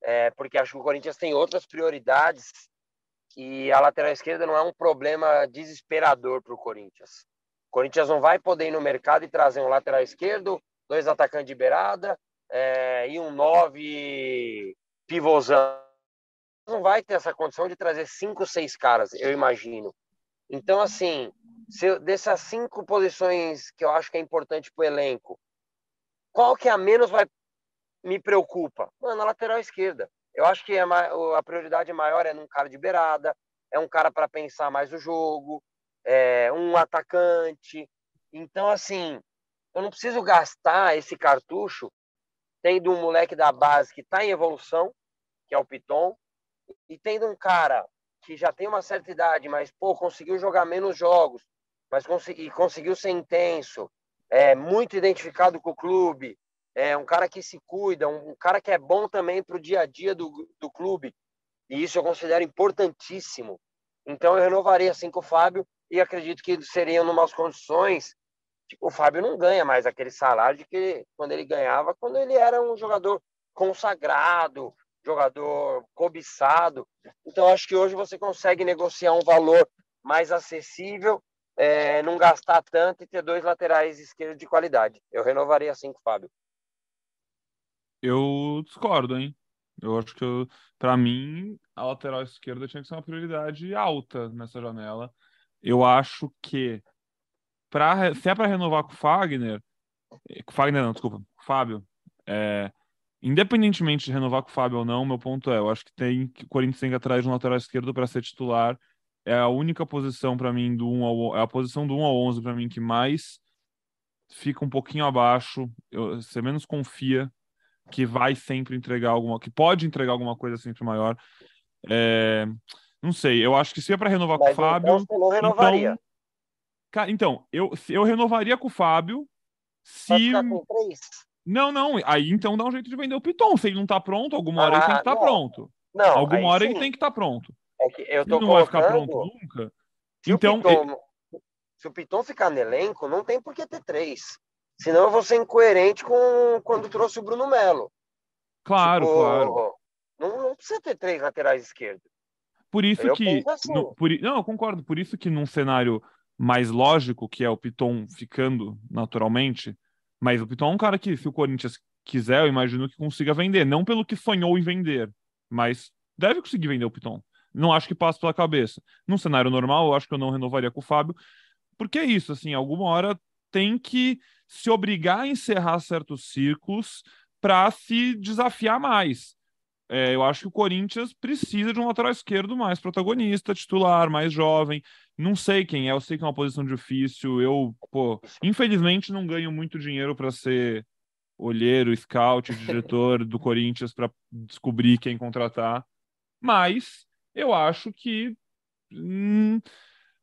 é, porque acho que o Corinthians tem outras prioridades e a lateral esquerda não é um problema desesperador para o Corinthians. O Corinthians não vai poder ir no mercado e trazer um lateral esquerdo, dois atacantes de beirada é, e um nove pivôzão. Não vai ter essa condição de trazer cinco, seis caras, eu imagino. Então, assim, se, dessas cinco posições que eu acho que é importante para o elenco, qual que é a menos vai me preocupa? Mano, a lateral esquerda. Eu acho que é a prioridade maior é num cara de beirada, é um cara para pensar mais o jogo, é um atacante. Então, assim, eu não preciso gastar esse cartucho tendo um moleque da base que está em evolução, que é o Piton, e tendo um cara que já tem uma certa idade, mas, pô, conseguiu jogar menos jogos, mas consegui, conseguiu ser intenso, é muito identificado com o clube, é um cara que se cuida, um, um cara que é bom também para o dia a dia do, do clube. E isso eu considero importantíssimo. Então eu renovaria assim com o Fábio e acredito que seriam umas condições. Tipo, o Fábio não ganha mais aquele salário que quando ele ganhava, quando ele era um jogador consagrado, jogador cobiçado. Então acho que hoje você consegue negociar um valor mais acessível, é, não gastar tanto e ter dois laterais esquerdos de qualidade. Eu renovaria assim com o Fábio. Eu discordo, hein? Eu acho que, para mim, a lateral esquerda tinha que ser uma prioridade alta nessa janela. Eu acho que, pra, se é para renovar com o Fagner, eh, com o Fagner não, desculpa, com o Fábio, é, independentemente de renovar com o Fábio ou não, meu ponto é, eu acho que tem que o Corinthians tem que atrás de um lateral esquerdo para ser titular. É a única posição para mim do 1 ao é a posição do 1 ao 11 para mim que mais fica um pouquinho abaixo, eu, você menos confia que vai sempre entregar alguma, que pode entregar alguma coisa sempre maior. É, não sei, eu acho que se é para renovar Mas com o Fábio. Então, não renovaria. Então, eu, eu renovaria com o Fábio se. Não, não. Aí então dá um jeito de vender o Piton. Se ele não tá pronto, alguma hora ah, ele tem que estar tá pronto. Não, alguma hora sim. ele tem que estar tá pronto. É que eu tô ele não vai ficar pronto nunca. Se então, o Piton, ele... se o Piton ficar no elenco, não tem por que ter três. Senão eu vou ser incoerente com quando trouxe o Bruno Melo. Claro, tipo, claro. Não, não, precisa ter três laterais esquerdos. Por isso eu que. Assim. No, por, não, eu concordo. Por isso que num cenário mais lógico, que é o Piton ficando naturalmente, mas o Piton é um cara que, se o Corinthians quiser, eu imagino que consiga vender. Não pelo que sonhou em vender, mas deve conseguir vender o Piton. Não acho que passe pela cabeça. Num cenário normal, eu acho que eu não renovaria com o Fábio, porque é isso, assim, alguma hora tem que se obrigar a encerrar certos círculos para se desafiar mais. É, eu acho que o Corinthians precisa de um lateral esquerdo mais protagonista, titular, mais jovem. Não sei quem é, eu sei que é uma posição difícil. Eu, pô, infelizmente não ganho muito dinheiro para ser olheiro, scout, diretor do Corinthians para descobrir quem contratar. Mas eu acho que hum,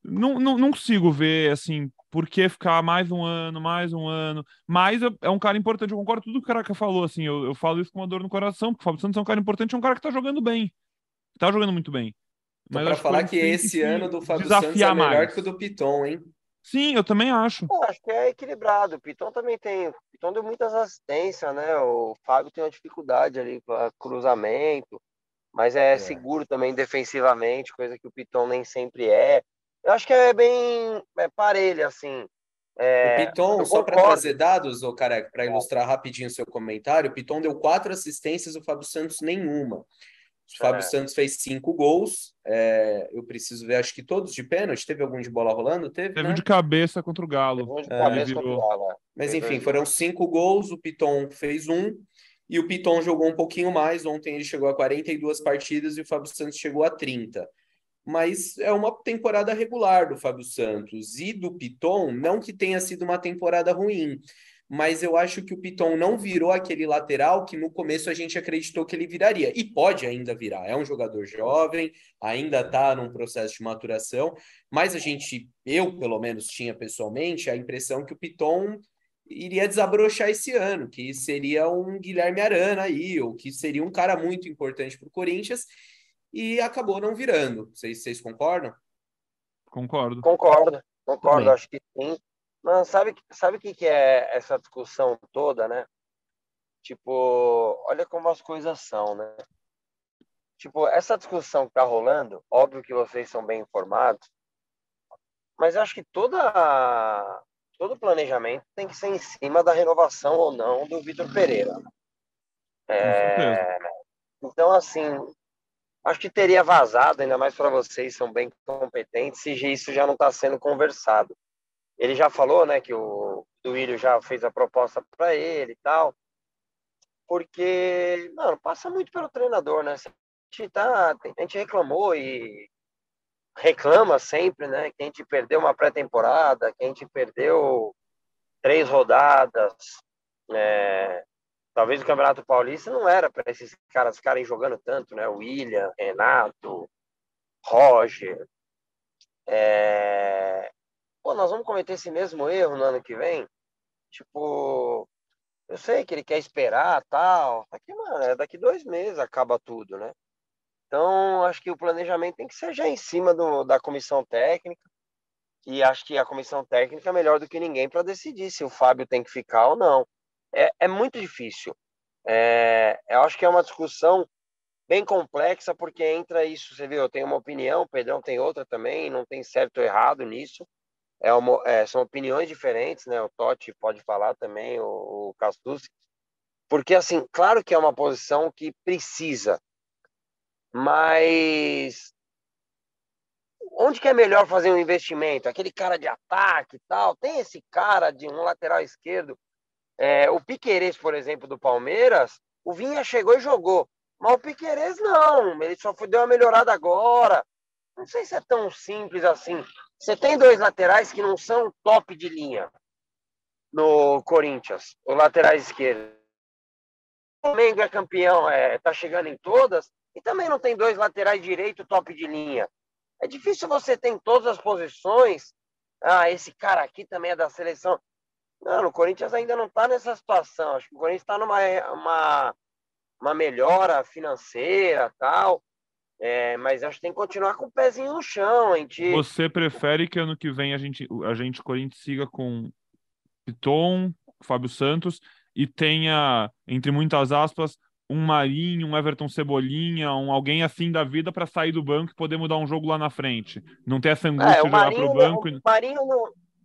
não, não, não consigo ver assim por que ficar mais um ano, mais um ano. Mas é um cara importante, eu concordo com tudo que o Caraca falou, assim, eu, eu falo isso com uma dor no coração, porque o Fábio Santos é um cara importante, é um cara que tá jogando bem. Tá jogando muito bem. Mas para falar que esse que ano do Fábio Santos é melhor mais. que o do Piton, hein? Sim, eu também acho. Eu acho que é equilibrado. O Piton também tem. O Piton deu muitas assistências, né? O Fábio tem uma dificuldade ali para cruzamento, mas é, é, seguro também defensivamente, coisa que o Piton nem sempre é. Eu acho que é bem é parelho, assim. É, o Piton, só para trazer dados, ô Careca, para ilustrar rapidinho o seu comentário, o Piton deu quatro assistências, o Fábio Santos nenhuma. O Fábio é. Santos fez cinco gols. É, eu preciso ver, acho que todos de pênalti. Teve algum de bola rolando? Teve, Teve né? de cabeça contra o Galo. Teve de cabeça contra o Galo. É. Mas enfim, foram cinco gols. O Piton fez um. E o Piton jogou um pouquinho mais. Ontem ele chegou a 42 partidas e o Fábio Santos chegou a 30 mas é uma temporada regular do Fábio Santos. E do Piton, não que tenha sido uma temporada ruim, mas eu acho que o Piton não virou aquele lateral que no começo a gente acreditou que ele viraria, e pode ainda virar. É um jogador jovem, ainda está num processo de maturação, mas a gente, eu pelo menos tinha pessoalmente a impressão que o Piton iria desabrochar esse ano, que seria um Guilherme Arana aí, ou que seria um cara muito importante para o Corinthians, e acabou não virando. Vocês, vocês concordam? Concordo. Concordo, concordo, Também. acho que sim. Mas sabe, sabe o que, que é essa discussão toda, né? Tipo, olha como as coisas são, né? Tipo, essa discussão que tá rolando, óbvio que vocês são bem informados, mas acho que toda todo planejamento tem que ser em cima da renovação ou não do Vitor Pereira. É, então, assim, acho que teria vazado, ainda mais para vocês, são bem competentes, se isso já não está sendo conversado. Ele já falou, né, que o Duílio já fez a proposta para ele e tal, porque, mano, passa muito pelo treinador, né? A gente, tá, a gente reclamou e reclama sempre, né, que a gente perdeu uma pré-temporada, que a gente perdeu três rodadas, é, talvez o Campeonato Paulista não era para esses caras ficarem jogando tanto, né? William, Renato, Roger. É... pô, nós vamos cometer esse mesmo erro no ano que vem? Tipo, eu sei que ele quer esperar, tal. Aqui, mano, é daqui dois meses acaba tudo, né? Então, acho que o planejamento tem que ser já em cima do, da comissão técnica. E acho que a comissão técnica é melhor do que ninguém para decidir se o Fábio tem que ficar ou não. É, é muito difícil. É, eu acho que é uma discussão bem complexa, porque entra isso, você viu, eu tenho uma opinião, o Pedrão tem outra também, não tem certo ou errado nisso. É uma, é, são opiniões diferentes, né? O Totti pode falar também, o, o. Porque, assim, claro que é uma posição que precisa, mas onde que é melhor fazer um investimento? Aquele cara de ataque e tal. Tem esse cara de um lateral esquerdo. É, o Piqueires, por exemplo, do Palmeiras, o Vinha chegou e jogou. Mas o Piqueires não, ele só foi, deu uma melhorada agora. Não sei se é tão simples assim. Você tem dois laterais que não são top de linha no Corinthians, o laterais esquerdo. O Flamengo é campeão, é, tá chegando em todas, e também não tem dois laterais direito top de linha. É difícil você ter em todas as posições. Ah, esse cara aqui também é da seleção. Não, o Corinthians ainda não está nessa situação. Acho que o Corinthians está numa uma, uma melhora financeira tal. É, mas acho que tem que continuar com o pezinho no chão. A gente... Você prefere que ano que vem a gente, a gente Corinthians siga com Piton, Fábio Santos e tenha, entre muitas aspas, um Marinho, um Everton Cebolinha, um alguém assim da vida para sair do banco e poder mudar um jogo lá na frente. Não ter essa é, angústia é, de jogar pro banco. O Marinho,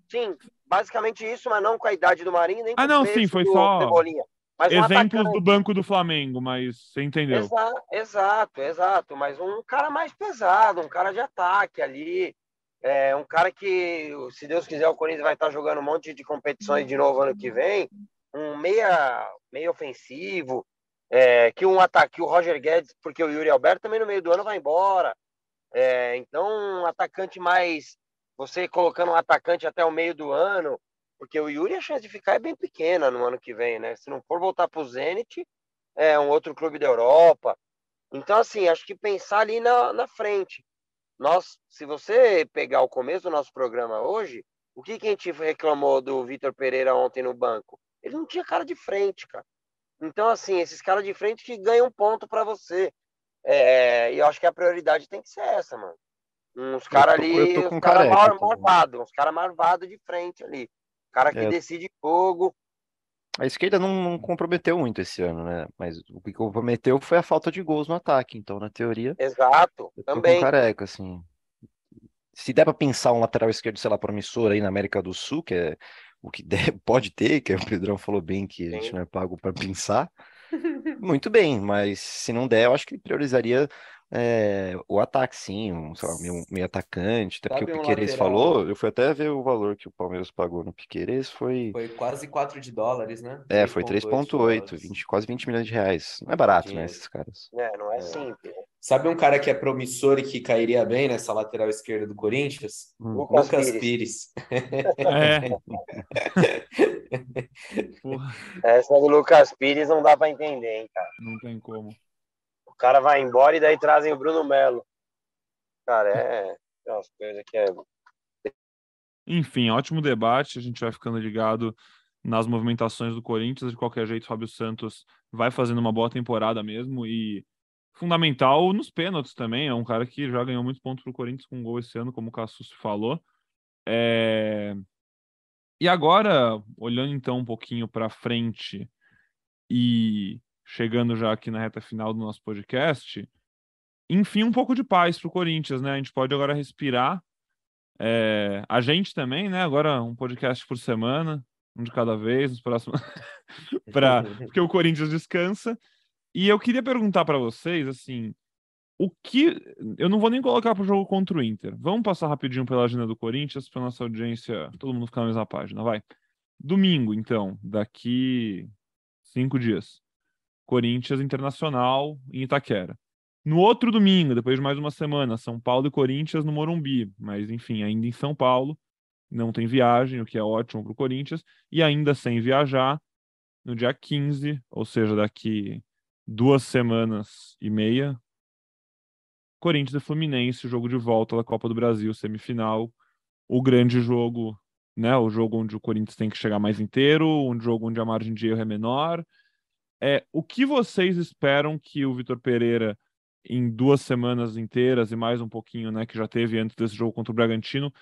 sim, basicamente isso, mas não com a idade do Marinho, nem com Ah, não, sim, foi só Cebolinha. Mas exemplos um do banco do Flamengo, mas você entendeu. Exato, exato, exato, mas um cara mais pesado, um cara de ataque ali, é, um cara que, se Deus quiser, o Corinthians vai estar jogando um monte de competições de novo ano que vem, um meia, meia ofensivo, é, que um ataque, o Roger Guedes, porque o Yuri Alberto também no meio do ano vai embora. É, então, um atacante mais. Você colocando um atacante até o meio do ano, porque o Yuri a chance de ficar é bem pequena no ano que vem, né? Se não for voltar para o Zenit, é um outro clube da Europa. Então, assim, acho que pensar ali na, na frente. Nós, se você pegar o começo do nosso programa hoje, o que, que a gente reclamou do Vitor Pereira ontem no banco? Ele não tinha cara de frente, cara. Então, assim, esses caras de frente que ganham ponto para você. É, e eu acho que a prioridade tem que ser essa, mano. Uns caras ali, uns caras marvados, uns caras marvados de frente ali. Cara que é. decide fogo. A esquerda não, não, comprometeu muito esse ano, né? Mas o que comprometeu foi a falta de gols no ataque. Então, na teoria. Exato, também. careca, assim. Se der pra pensar um lateral esquerdo, sei lá, promissor aí na América do Sul, que é o que der, pode ter, que o Pedrão falou bem que a gente não é pago para pensar. Muito bem, mas se não der, eu acho que priorizaria é, o ataque, sim, um, sei lá, meio, meio atacante, até porque o Piqueires falou, eu fui até ver o valor que o Palmeiras pagou no Piqueires, foi... Foi quase 4 de dólares, né? É, foi 3.8, quase 20 milhões de reais. Não é barato, né, esses caras. É, não é, é. simples. Sabe um cara que é promissor e que cairia bem nessa lateral esquerda do Corinthians? Hum. Lucas, Lucas Pires. Pires. É. Essa do Lucas Pires não dá para entender, hein, cara. Não tem como. O cara vai embora e daí trazem o Bruno Melo. Cara, é, é umas coisas que é. Enfim, ótimo debate. A gente vai ficando ligado nas movimentações do Corinthians. De qualquer jeito, Fábio Santos vai fazendo uma boa temporada mesmo e fundamental nos pênaltis também. É um cara que já ganhou muitos pontos para o Corinthians com gol esse ano, como o Cassus falou. É... E agora, olhando então um pouquinho para frente e chegando já aqui na reta final do nosso podcast, enfim, um pouco de paz para o Corinthians, né? A gente pode agora respirar. É... A gente também, né? Agora um podcast por semana, um de cada vez, nos próximos. pra... Porque o Corinthians descansa. E eu queria perguntar para vocês, assim, o que. Eu não vou nem colocar para o jogo contra o Inter. Vamos passar rapidinho pela agenda do Corinthians, para nossa audiência, todo mundo ficar na mesma página, vai. Domingo, então, daqui cinco dias. Corinthians Internacional em Itaquera. No outro domingo, depois de mais uma semana, São Paulo e Corinthians no Morumbi. Mas, enfim, ainda em São Paulo, não tem viagem, o que é ótimo para o Corinthians. E ainda sem viajar, no dia 15, ou seja, daqui duas semanas e meia. Corinthians e Fluminense, jogo de volta da Copa do Brasil, semifinal. o grande jogo, né? O jogo onde o Corinthians tem que chegar mais inteiro, um jogo onde a margem de erro é menor. É, o que vocês esperam que o Vitor Pereira, em duas semanas inteiras e mais um pouquinho, né, que já teve antes desse jogo contra o Bragantino,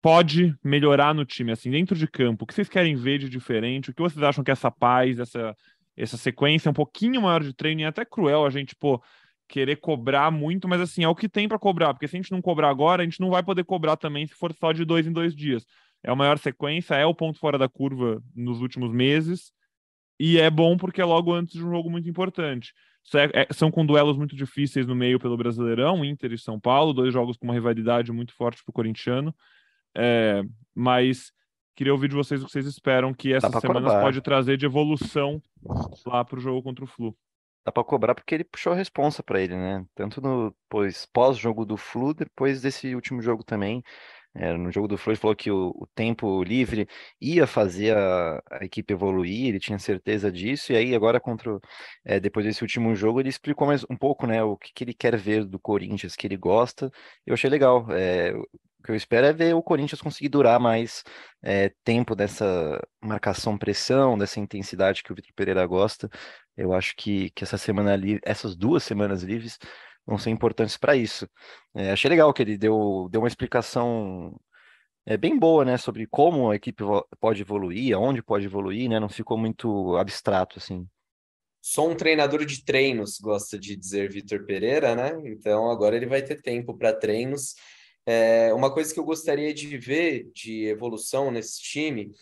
pode melhorar no time, assim, dentro de campo? O que vocês querem ver de diferente? O que vocês acham que essa paz, essa, essa sequência um pouquinho maior de treino, e é até cruel a gente, pô, querer cobrar muito, mas assim, é o que tem para cobrar, porque se a gente não cobrar agora, a gente não vai poder cobrar também se for só de dois em dois dias. É a maior sequência, é o ponto fora da curva nos últimos meses, e é bom porque é logo antes de um jogo muito importante. É, é, são com duelos muito difíceis no meio pelo Brasileirão, Inter e São Paulo, dois jogos com uma rivalidade muito forte para o corintiano. É, mas queria ouvir de vocês o que vocês esperam que essas semanas cobrar. pode trazer de evolução lá para o jogo contra o Flu. Dá para cobrar porque ele puxou a responsa para ele, né? Tanto no pós-jogo do Flu, depois desse último jogo também. É, no jogo do ele falou que o, o tempo livre ia fazer a, a, equipe evoluir, ele tinha certeza disso, e aí agora, contra, é, depois desse último jogo, ele explicou mais um pouco né, o que, que ele quer ver do Corinthians, que ele gosta. Eu achei legal. É, o que eu espero é ver o Corinthians conseguir durar mais é, tempo dessa marcação-pressão, dessa intensidade que o Vitor Pereira gosta. Eu acho que, que essa semana essas duas semanas livres vão ser importantes para isso. É, achei legal que ele deu, deu uma explicação é, bem boa, né, sobre como a equipe pode evoluir, aonde pode evoluir, né, não ficou muito abstrato, assim. Sou um treinador de treinos, gosta de dizer Vitor Pereira, né? Então agora ele vai ter tempo para treinos. É, uma coisa que eu gostaria de ver de evolução nesse time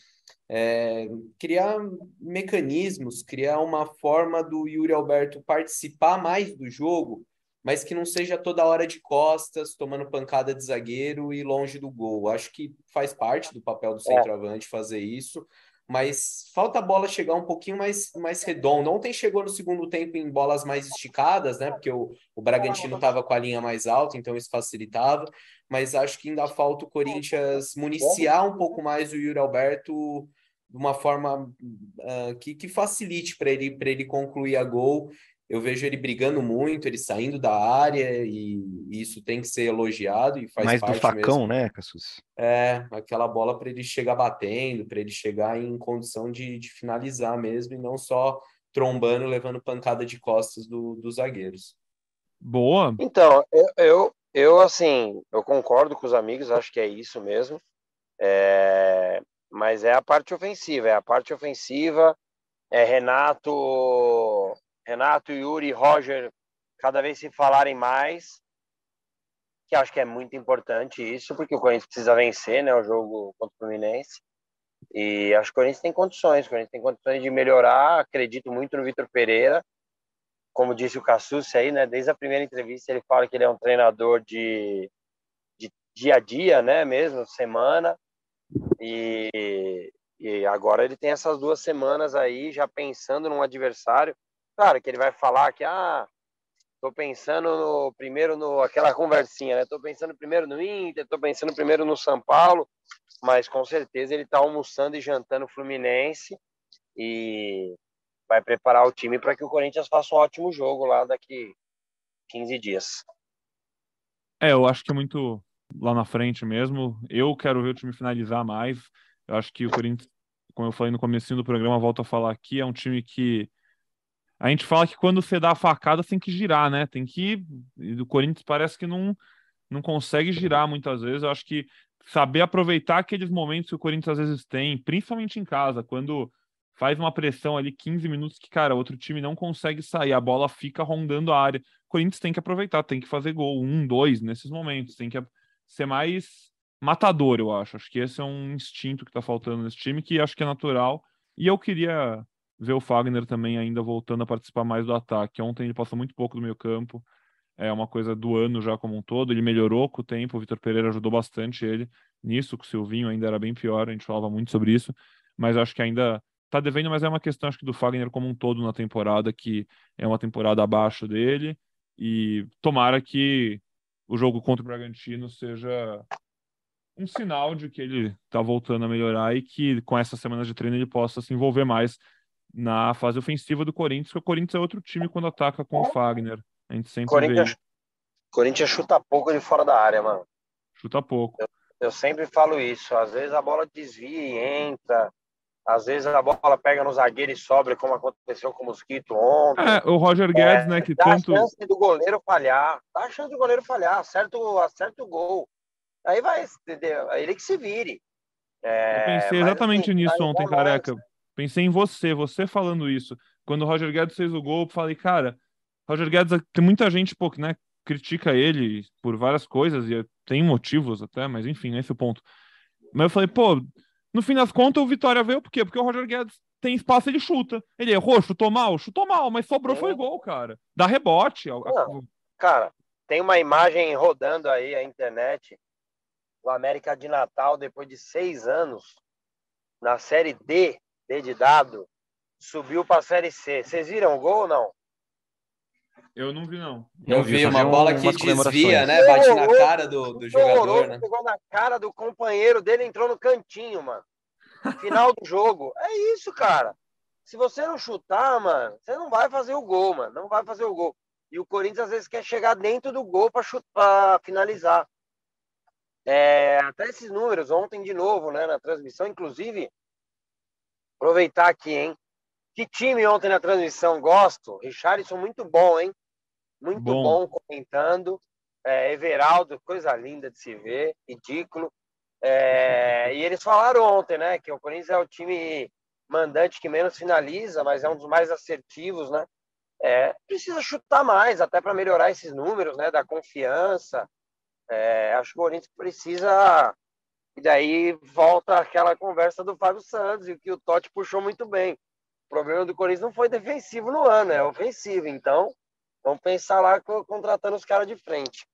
é, criar mecanismos, criar uma forma do Yuri Alberto participar mais do jogo, mas que não seja toda hora de costas, tomando pancada de zagueiro e longe do gol. Acho que faz parte do papel do é. centroavante fazer isso, mas falta a bola chegar um pouquinho mais, mais redonda. Ontem chegou no segundo tempo em bolas mais esticadas, né? Porque o, o Bragantino estava com a linha mais alta, então isso facilitava. Mas acho que ainda falta o Corinthians municiar um pouco mais o Yuri Alberto de uma forma uh, que, que facilite para ele, ele concluir a gol. Eu vejo ele brigando muito, ele saindo da área, e, isso tem que ser elogiado e faz Mais parte do facão, mesmo. né, Cassus? É, aquela bola para ele chegar batendo, para ele chegar em condição de, de finalizar mesmo, e não só trombando, levando pancada de costas do, dos zagueiros. Boa. Então, eu, eu, eu, assim, eu concordo com os amigos, acho que é isso mesmo. É, mas é a parte ofensiva, é a parte ofensiva. É Renato, Renato, Yuri Roger cada vez se falarem mais, que acho que é muito importante isso, porque o Corinthians precisa vencer, né, o jogo contra o Fluminense. E acho que o Corinthians tem condições, o Corinthians tem condições de melhorar. Acredito muito no Vitor Pereira. Como disse o Cassucci aí, né, desde a primeira entrevista ele fala que ele é um treinador de, de dia a dia, né, mesmo, semana. E, e agora ele tem essas duas semanas aí já pensando num adversário. Claro que ele vai falar que, ah, tô pensando no, primeiro no aquela conversinha, né? Tô pensando primeiro no Inter, tô pensando primeiro no São Paulo, mas com certeza ele tá almoçando e jantando Fluminense e vai preparar o time para que o Corinthians faça um ótimo jogo lá daqui 15 dias. É, eu acho que é muito lá na frente mesmo. Eu quero ver o time finalizar mais. Eu acho que o Corinthians, como eu falei no começo do programa, volto a falar aqui, é um time que a gente fala que quando você dá a facada tem que girar, né? Tem que o Corinthians parece que não não consegue girar muitas vezes. Eu acho que saber aproveitar aqueles momentos que o Corinthians às vezes tem, principalmente em casa, quando faz uma pressão ali 15 minutos que, cara, outro time não consegue sair, a bola fica rondando a área. O Corinthians tem que aproveitar, tem que fazer gol, um, dois nesses momentos, tem que ser mais matador, eu acho. Acho que esse é um instinto que está faltando nesse time, que acho que é natural. E eu queria ver o Fagner também ainda voltando a participar mais do ataque. Ontem ele passou muito pouco do meio campo. É uma coisa do ano já como um todo. Ele melhorou com o tempo. O Vitor Pereira ajudou bastante ele nisso. Com o Silvinho ainda era bem pior. A gente falava muito sobre isso. Mas acho que ainda tá devendo. Mas é uma questão, acho que do Fagner como um todo na temporada, que é uma temporada abaixo dele. E tomara que o jogo contra o Bragantino seja um sinal de que ele está voltando a melhorar e que com essa semana de treino ele possa se envolver mais na fase ofensiva do Corinthians, porque o Corinthians é outro time quando ataca com o Fagner. A gente sempre Corinthians, vê. Corinthians chuta pouco de fora da área, mano. Chuta pouco. Eu, Eu sempre falo isso. Às vezes a bola desvia e entra. Às vezes a bola pega no zagueiro e sobra, como aconteceu com o Mosquito ontem. É, o Roger Guedes, é, né, que dá tanto... a chance do goleiro falhar. Dá a chance do goleiro falhar. Acerta o, acerta o gol. Aí vai, entendeu? Aí ele que se vire. É, eu pensei exatamente assim, nisso ontem, careca. Pensei em você, você falando isso. Quando o Roger Guedes fez o gol, eu falei, cara, Roger Guedes, tem muita gente, pô, que, né, critica ele por várias coisas, e tem motivos até, mas enfim, esse é o ponto. Mas eu falei, pô, no fim das contas o Vitória veio por quê? Porque o Roger Guedes tem espaço, ele chuta. Ele errou, chutou mal, chutou mal, mas sobrou, foi gol, cara. Dá rebote. Não, cara, tem uma imagem rodando aí a internet. O América de Natal, depois de seis anos, na Série D, D de dado, subiu para a Série C. Vocês viram o gol ou não? Eu não vi, não. Eu vi uma bola que desvia, né? Bate na cara do, do jogador, né? Pegou na cara do companheiro dele, entrou no cantinho, mano. Final do jogo. É isso, cara. Se você não chutar, mano, você não vai fazer o gol, mano. Não vai fazer o gol. E o Corinthians às vezes quer chegar dentro do gol para chutar, finalizar. É, até esses números ontem de novo, né, na transmissão, inclusive aproveitar aqui, hein? Que time ontem na transmissão gosto? Richarlison muito bom, hein? Muito bom, bom comentando. É, Everaldo, coisa linda de se ver, ridículo. É, e eles falaram ontem, né, que o Corinthians é o time mandante que menos finaliza, mas é um dos mais assertivos, né? É, precisa chutar mais, até para melhorar esses números, né, da confiança. É, acho que o Corinthians precisa. E daí volta aquela conversa do Fábio Santos, e que o Totti puxou muito bem. O problema do Corinthians não foi defensivo no ano, é ofensivo. Então, Vamos pensar lá contratando os caras de frente.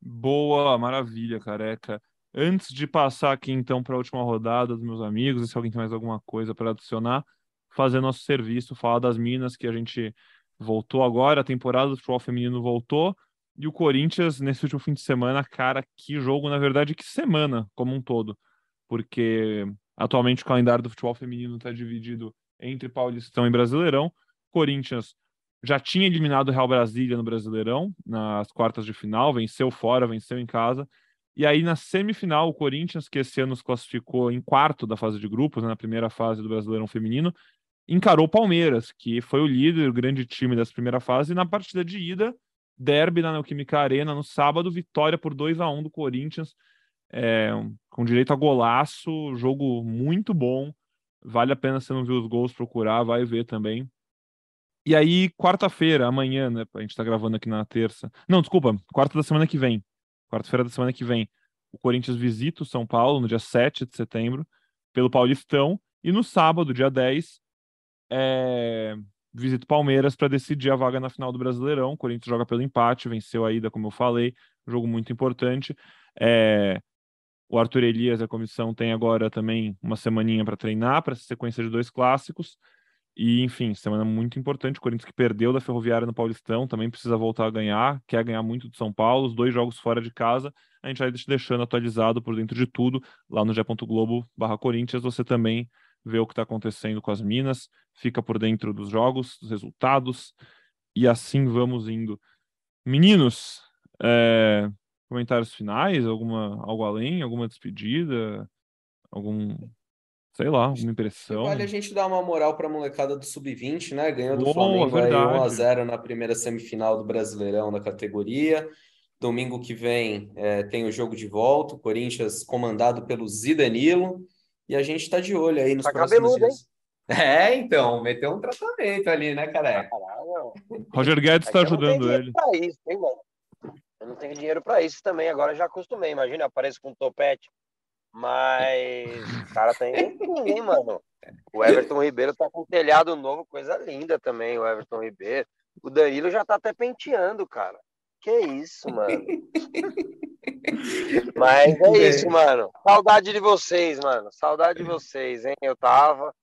Boa, maravilha, careca. Antes de passar aqui então para a última rodada dos meus amigos, se alguém tem mais alguma coisa para adicionar, fazer nosso serviço, falar das Minas que a gente voltou agora, a temporada do futebol feminino voltou, e o Corinthians nesse último fim de semana, cara, que jogo, na verdade, que semana como um todo, porque atualmente o calendário do futebol feminino está dividido entre Paulistão e Brasileirão. Corinthians já tinha eliminado o Real Brasília no Brasileirão, nas quartas de final, venceu fora, venceu em casa. E aí, na semifinal, o Corinthians, que esse ano se classificou em quarto da fase de grupos, né, na primeira fase do Brasileirão Feminino, encarou o Palmeiras, que foi o líder, o grande time dessa primeira fase, e na partida de ida, derby na Neoquímica Arena, no sábado, vitória por 2 a 1 do Corinthians, é, com direito a golaço, jogo muito bom, vale a pena se não viu os gols procurar, vai ver também. E aí, quarta-feira, amanhã, né? A gente tá gravando aqui na terça. Não, desculpa, quarta da semana que vem. Quarta-feira da semana que vem. O Corinthians visita o São Paulo no dia 7 de setembro, pelo Paulistão. E no sábado, dia 10, é... visita o Palmeiras para decidir a vaga na final do Brasileirão. O Corinthians joga pelo empate, venceu a ida, como eu falei. Jogo muito importante. É... O Arthur Elias a comissão tem agora também uma semaninha para treinar para essa sequência de dois clássicos. E, enfim, semana muito importante. O Corinthians que perdeu da Ferroviária no Paulistão também precisa voltar a ganhar, quer ganhar muito do São Paulo, os dois jogos fora de casa. A gente vai deixando atualizado por dentro de tudo lá no Globo barra Corinthians. Você também vê o que está acontecendo com as Minas, fica por dentro dos jogos, dos resultados, e assim vamos indo. Meninos, é... comentários finais, alguma algo além, alguma despedida, algum sei lá, uma impressão. Vale a gente dar uma moral para a molecada do Sub-20, né? Ganhou do Flamengo aí 1x0 na primeira semifinal do Brasileirão da categoria. Domingo que vem é, tem o jogo de volta, o Corinthians comandado pelo Zidanilo. E a gente está de olho aí nos tá próximos cabeludo, dias. Hein? É, então, meteu um tratamento ali, né, careca? Roger Guedes está ajudando ele. Isso, hein, mano? Eu não tenho dinheiro para isso também, agora já acostumei. Imagina, apareço com um topete. Mas o cara tem ninguém, mano. O Everton Ribeiro tá com um telhado novo, coisa linda também, o Everton Ribeiro. O Danilo já tá até penteando, cara. Que isso, mano. Mas é isso, mano. Saudade de vocês, mano. Saudade de vocês, hein? Eu tava.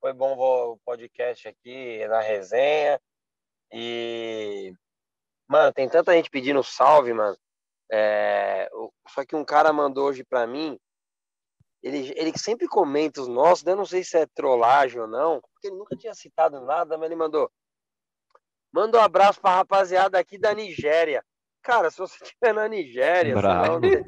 Foi bom o podcast aqui na resenha. E. Mano, tem tanta gente pedindo salve, mano. É... Só que um cara mandou hoje pra mim ele, ele sempre comenta os nossos, eu não sei se é trollagem ou não, porque ele nunca tinha citado nada, mas ele mandou. Manda um abraço pra rapaziada aqui da Nigéria. cara, se você estiver na Nigéria, onde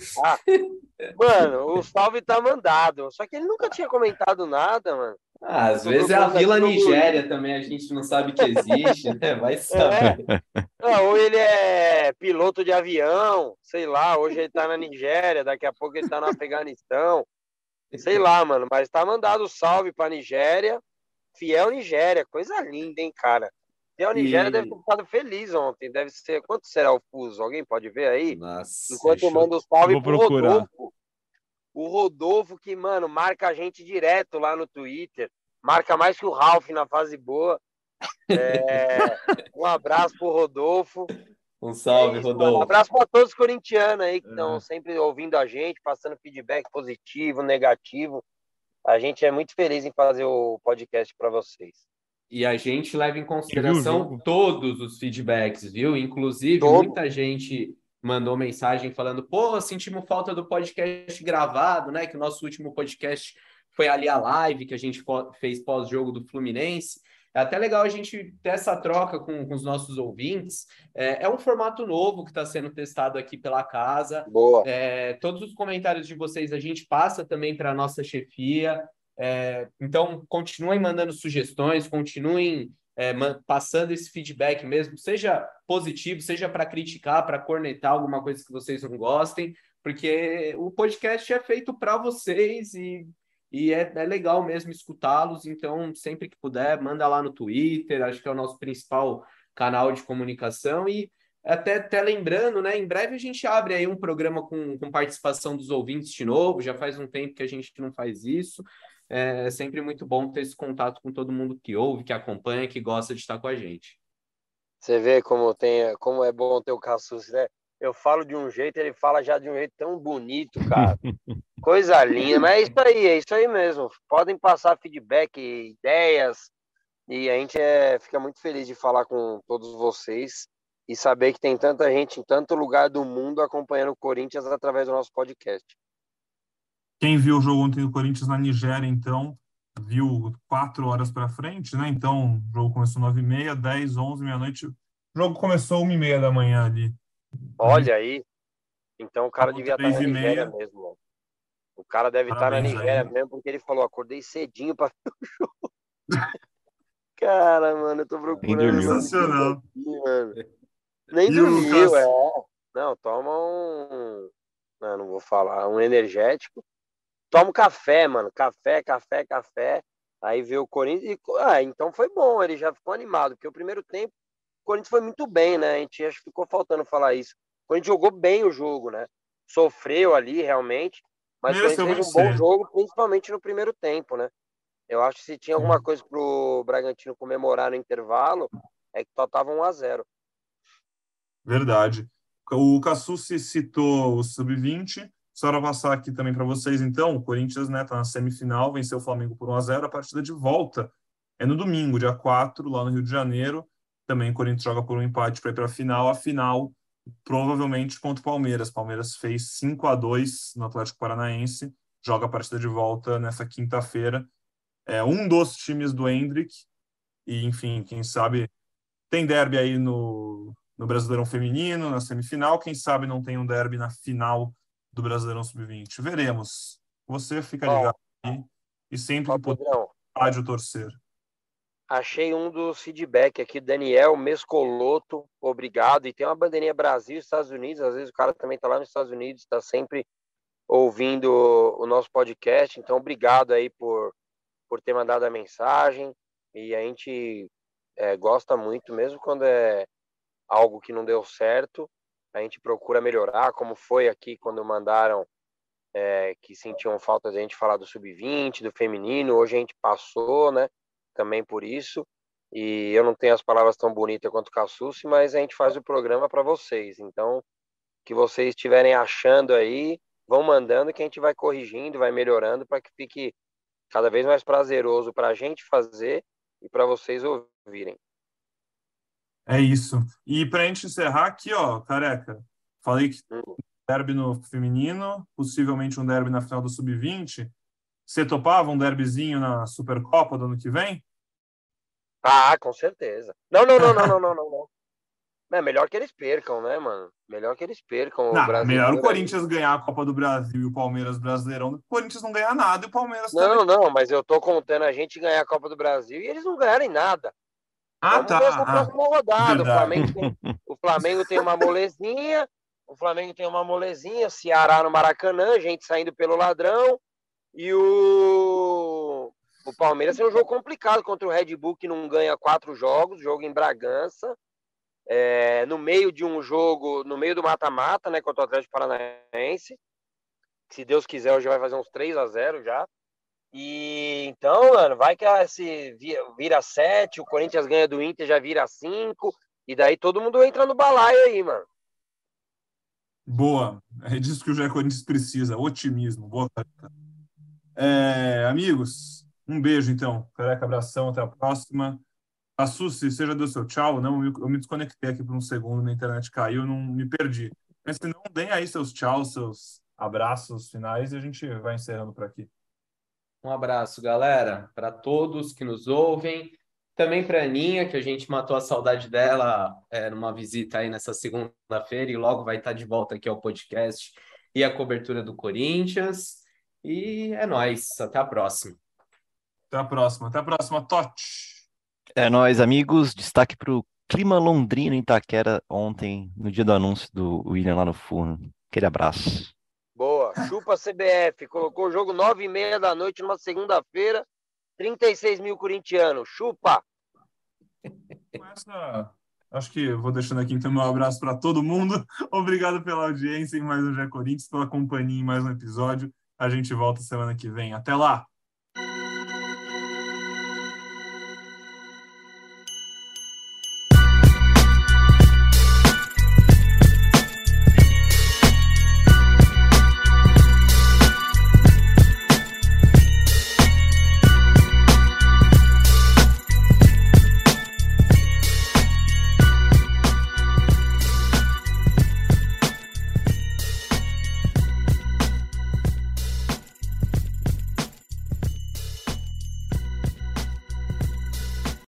mano, o salve tá mandado. Só que ele nunca tinha comentado nada, mano. Ah, às vezes é a Vila Nigéria também, a gente não sabe que existe, né? Vai é. saber. É. ou ele é piloto de avião, sei lá, hoje ele tá na Nigéria, daqui a pouco ele tá no Afeganistão. Sei lá, mano, mas tá mandado salve pra Nigéria. Fiel Nigéria, coisa linda, hein, cara. Fiel Nigéria e... deve ter ficado feliz ontem. Deve ser. Quanto será o fuso? Alguém pode ver aí? Nossa, Enquanto eu mando o salve Vou pro procurar. Rodolfo. O Rodolfo, que, mano, marca a gente direto lá no Twitter. Marca mais que o Ralph na fase boa. É... um abraço pro Rodolfo. Um salve, é isso, Rodolfo. Um abraço para todos os corintianos aí que estão é. sempre ouvindo a gente, passando feedback positivo, negativo. A gente é muito feliz em fazer o podcast para vocês. E a gente leva em consideração todos os feedbacks, viu? Inclusive, Todo. muita gente mandou mensagem falando: pô, sentimos falta do podcast gravado, né? Que o nosso último podcast foi ali a live que a gente fez pós-jogo do Fluminense. É até legal a gente ter essa troca com, com os nossos ouvintes. É, é, um formato novo que está sendo testado aqui pela casa. Boa. É, todos os comentários de vocês a gente passa também para a nossa chefia. É, então, continuem mandando sugestões, continuem é, passando esse feedback mesmo, seja positivo, seja para criticar, para cornetar alguma coisa que vocês não gostem, porque o podcast é feito para vocês e e é, é legal mesmo escutá-los. Então, sempre que puder, manda lá no Twitter, acho que é o nosso principal canal de comunicação. E até, até lembrando, né? Em breve a gente abre aí um programa com, com participação dos ouvintes de novo. Já faz um tempo que a gente não faz isso. É sempre muito bom ter esse contato com todo mundo que ouve, que acompanha, que gosta de estar com a gente. Você vê como tem, como é bom ter o Cassus, né? eu falo de um jeito, ele fala já de um jeito tão bonito, cara. Coisa linda, mas é isso aí, é isso aí mesmo. Podem passar feedback, ideias, e a gente é, fica muito feliz de falar com todos vocês e saber que tem tanta gente em tanto lugar do mundo acompanhando o Corinthians através do nosso podcast. Quem viu o jogo ontem do Corinthians na Nigéria, então, viu quatro horas para frente, né? Então, o jogo começou nove e meia, dez, onze, meia-noite. O jogo começou uma e meia da manhã ali. Olha aí. Então o cara devia estar na Nigéria mesmo. O cara deve estar na Nigéria aí. mesmo, porque ele falou: acordei cedinho para ver o jogo. cara, mano, eu tô procurando. Sensacional. Mano. Nem e dormiu, é. Não, toma um. Não, não vou falar. Um energético. Toma um café, mano. Café, café, café. Aí vê o Corinthians. E... Ah, então foi bom. Ele já ficou animado, porque o primeiro tempo Corinthians foi muito bem, né? A gente acho que ficou faltando falar isso. O Corinthians jogou bem o jogo, né? Sofreu ali realmente, mas o Corinthians fez um bom jogo, principalmente no primeiro tempo, né? Eu acho que se tinha alguma coisa pro Bragantino comemorar no intervalo, é que só tava 1 a 0. Verdade. O Cassucci citou o sub-20. Só passar aqui também para vocês, então, o Corinthians né, tá na semifinal, venceu o Flamengo por 1 a 0 A partida de volta é no domingo, dia 4, lá no Rio de Janeiro. Também o Corinthians joga por um empate para ir para a final. A final, provavelmente contra o Palmeiras. Palmeiras fez 5 a 2 no Atlético Paranaense. Joga a partida de volta nessa quinta-feira. É um dos times do Hendrick. E, enfim, quem sabe tem derby aí no, no Brasileirão Feminino, na semifinal. Quem sabe não tem um derby na final do Brasileirão Sub-20. Veremos. Você fica ligado aí e sempre oh, pode torcer. Achei um dos feedback aqui, Daniel Mescoloto, obrigado. E tem uma bandeirinha Brasil e Estados Unidos, às vezes o cara também está lá nos Estados Unidos, está sempre ouvindo o nosso podcast. Então, obrigado aí por, por ter mandado a mensagem. E a gente é, gosta muito, mesmo quando é algo que não deu certo, a gente procura melhorar, como foi aqui quando mandaram é, que sentiam falta de a gente falar do sub-20, do feminino. Hoje a gente passou, né? também por isso. E eu não tenho as palavras tão bonitas quanto Cassucci, mas a gente faz o programa para vocês. Então, que vocês estiverem achando aí, vão mandando que a gente vai corrigindo, vai melhorando para que fique cada vez mais prazeroso para a gente fazer e para vocês ouvirem. É isso. E para a gente encerrar aqui, ó, careca, falei que hum. derby no feminino, possivelmente um derby na final do sub-20. Você topava um derbyzinho na Supercopa do ano que vem? Ah, com certeza. Não, não, não, não, não, não, não. É melhor que eles percam, né, mano? Melhor que eles percam. Não, o melhor o Corinthians ganhar a Copa do Brasil e o Palmeiras Brasileirão. O Corinthians não ganhar nada e o Palmeiras Não, também. não, mas eu tô contando a gente ganhar a Copa do Brasil e eles não ganharem nada. Ah, Vamos tá. Ver essa ah, próxima rodada. O Flamengo, tem, o Flamengo tem uma molezinha, o Flamengo tem uma molezinha, Ceará no Maracanã, gente saindo pelo ladrão. E o, o Palmeiras tem um jogo complicado contra o Red Bull, que não ganha quatro jogos, jogo em Bragança é, no meio de um jogo, no meio do mata-mata, né, contra o Atlético Paranaense. Se Deus quiser, hoje vai fazer uns 3 a 0 já. E então, mano, vai que se vira 7, o Corinthians ganha do Inter, já vira 5, e daí todo mundo entra no balaio aí, mano. Boa. É disso que o Jé Corinthians precisa, otimismo. Boa. É, amigos, um beijo então. Careca, abração, até a próxima. A seja do seu tchau. Não, eu me desconectei aqui por um segundo, minha internet caiu, não me perdi. Mas se não, deem aí seus tchau, seus abraços finais e a gente vai encerrando por aqui. Um abraço, galera, para todos que nos ouvem. Também para a Aninha, que a gente matou a saudade dela é, numa visita aí nessa segunda-feira e logo vai estar de volta aqui ao podcast e a cobertura do Corinthians. E é nóis. Até a próxima. Até a próxima. Até a próxima, Totti. É nóis, amigos. Destaque para o clima londrino em Itaquera ontem, no dia do anúncio do William lá no Furno. Aquele abraço. Chupa CBF. Colocou o jogo nove e meia da noite numa segunda-feira. 36 mil corintianos. Chupa! Acho que vou deixando aqui então meu abraço para todo mundo. Obrigado pela audiência em mais um Gé Corinthians, pela companhia em mais um episódio. A gente volta semana que vem. Até lá!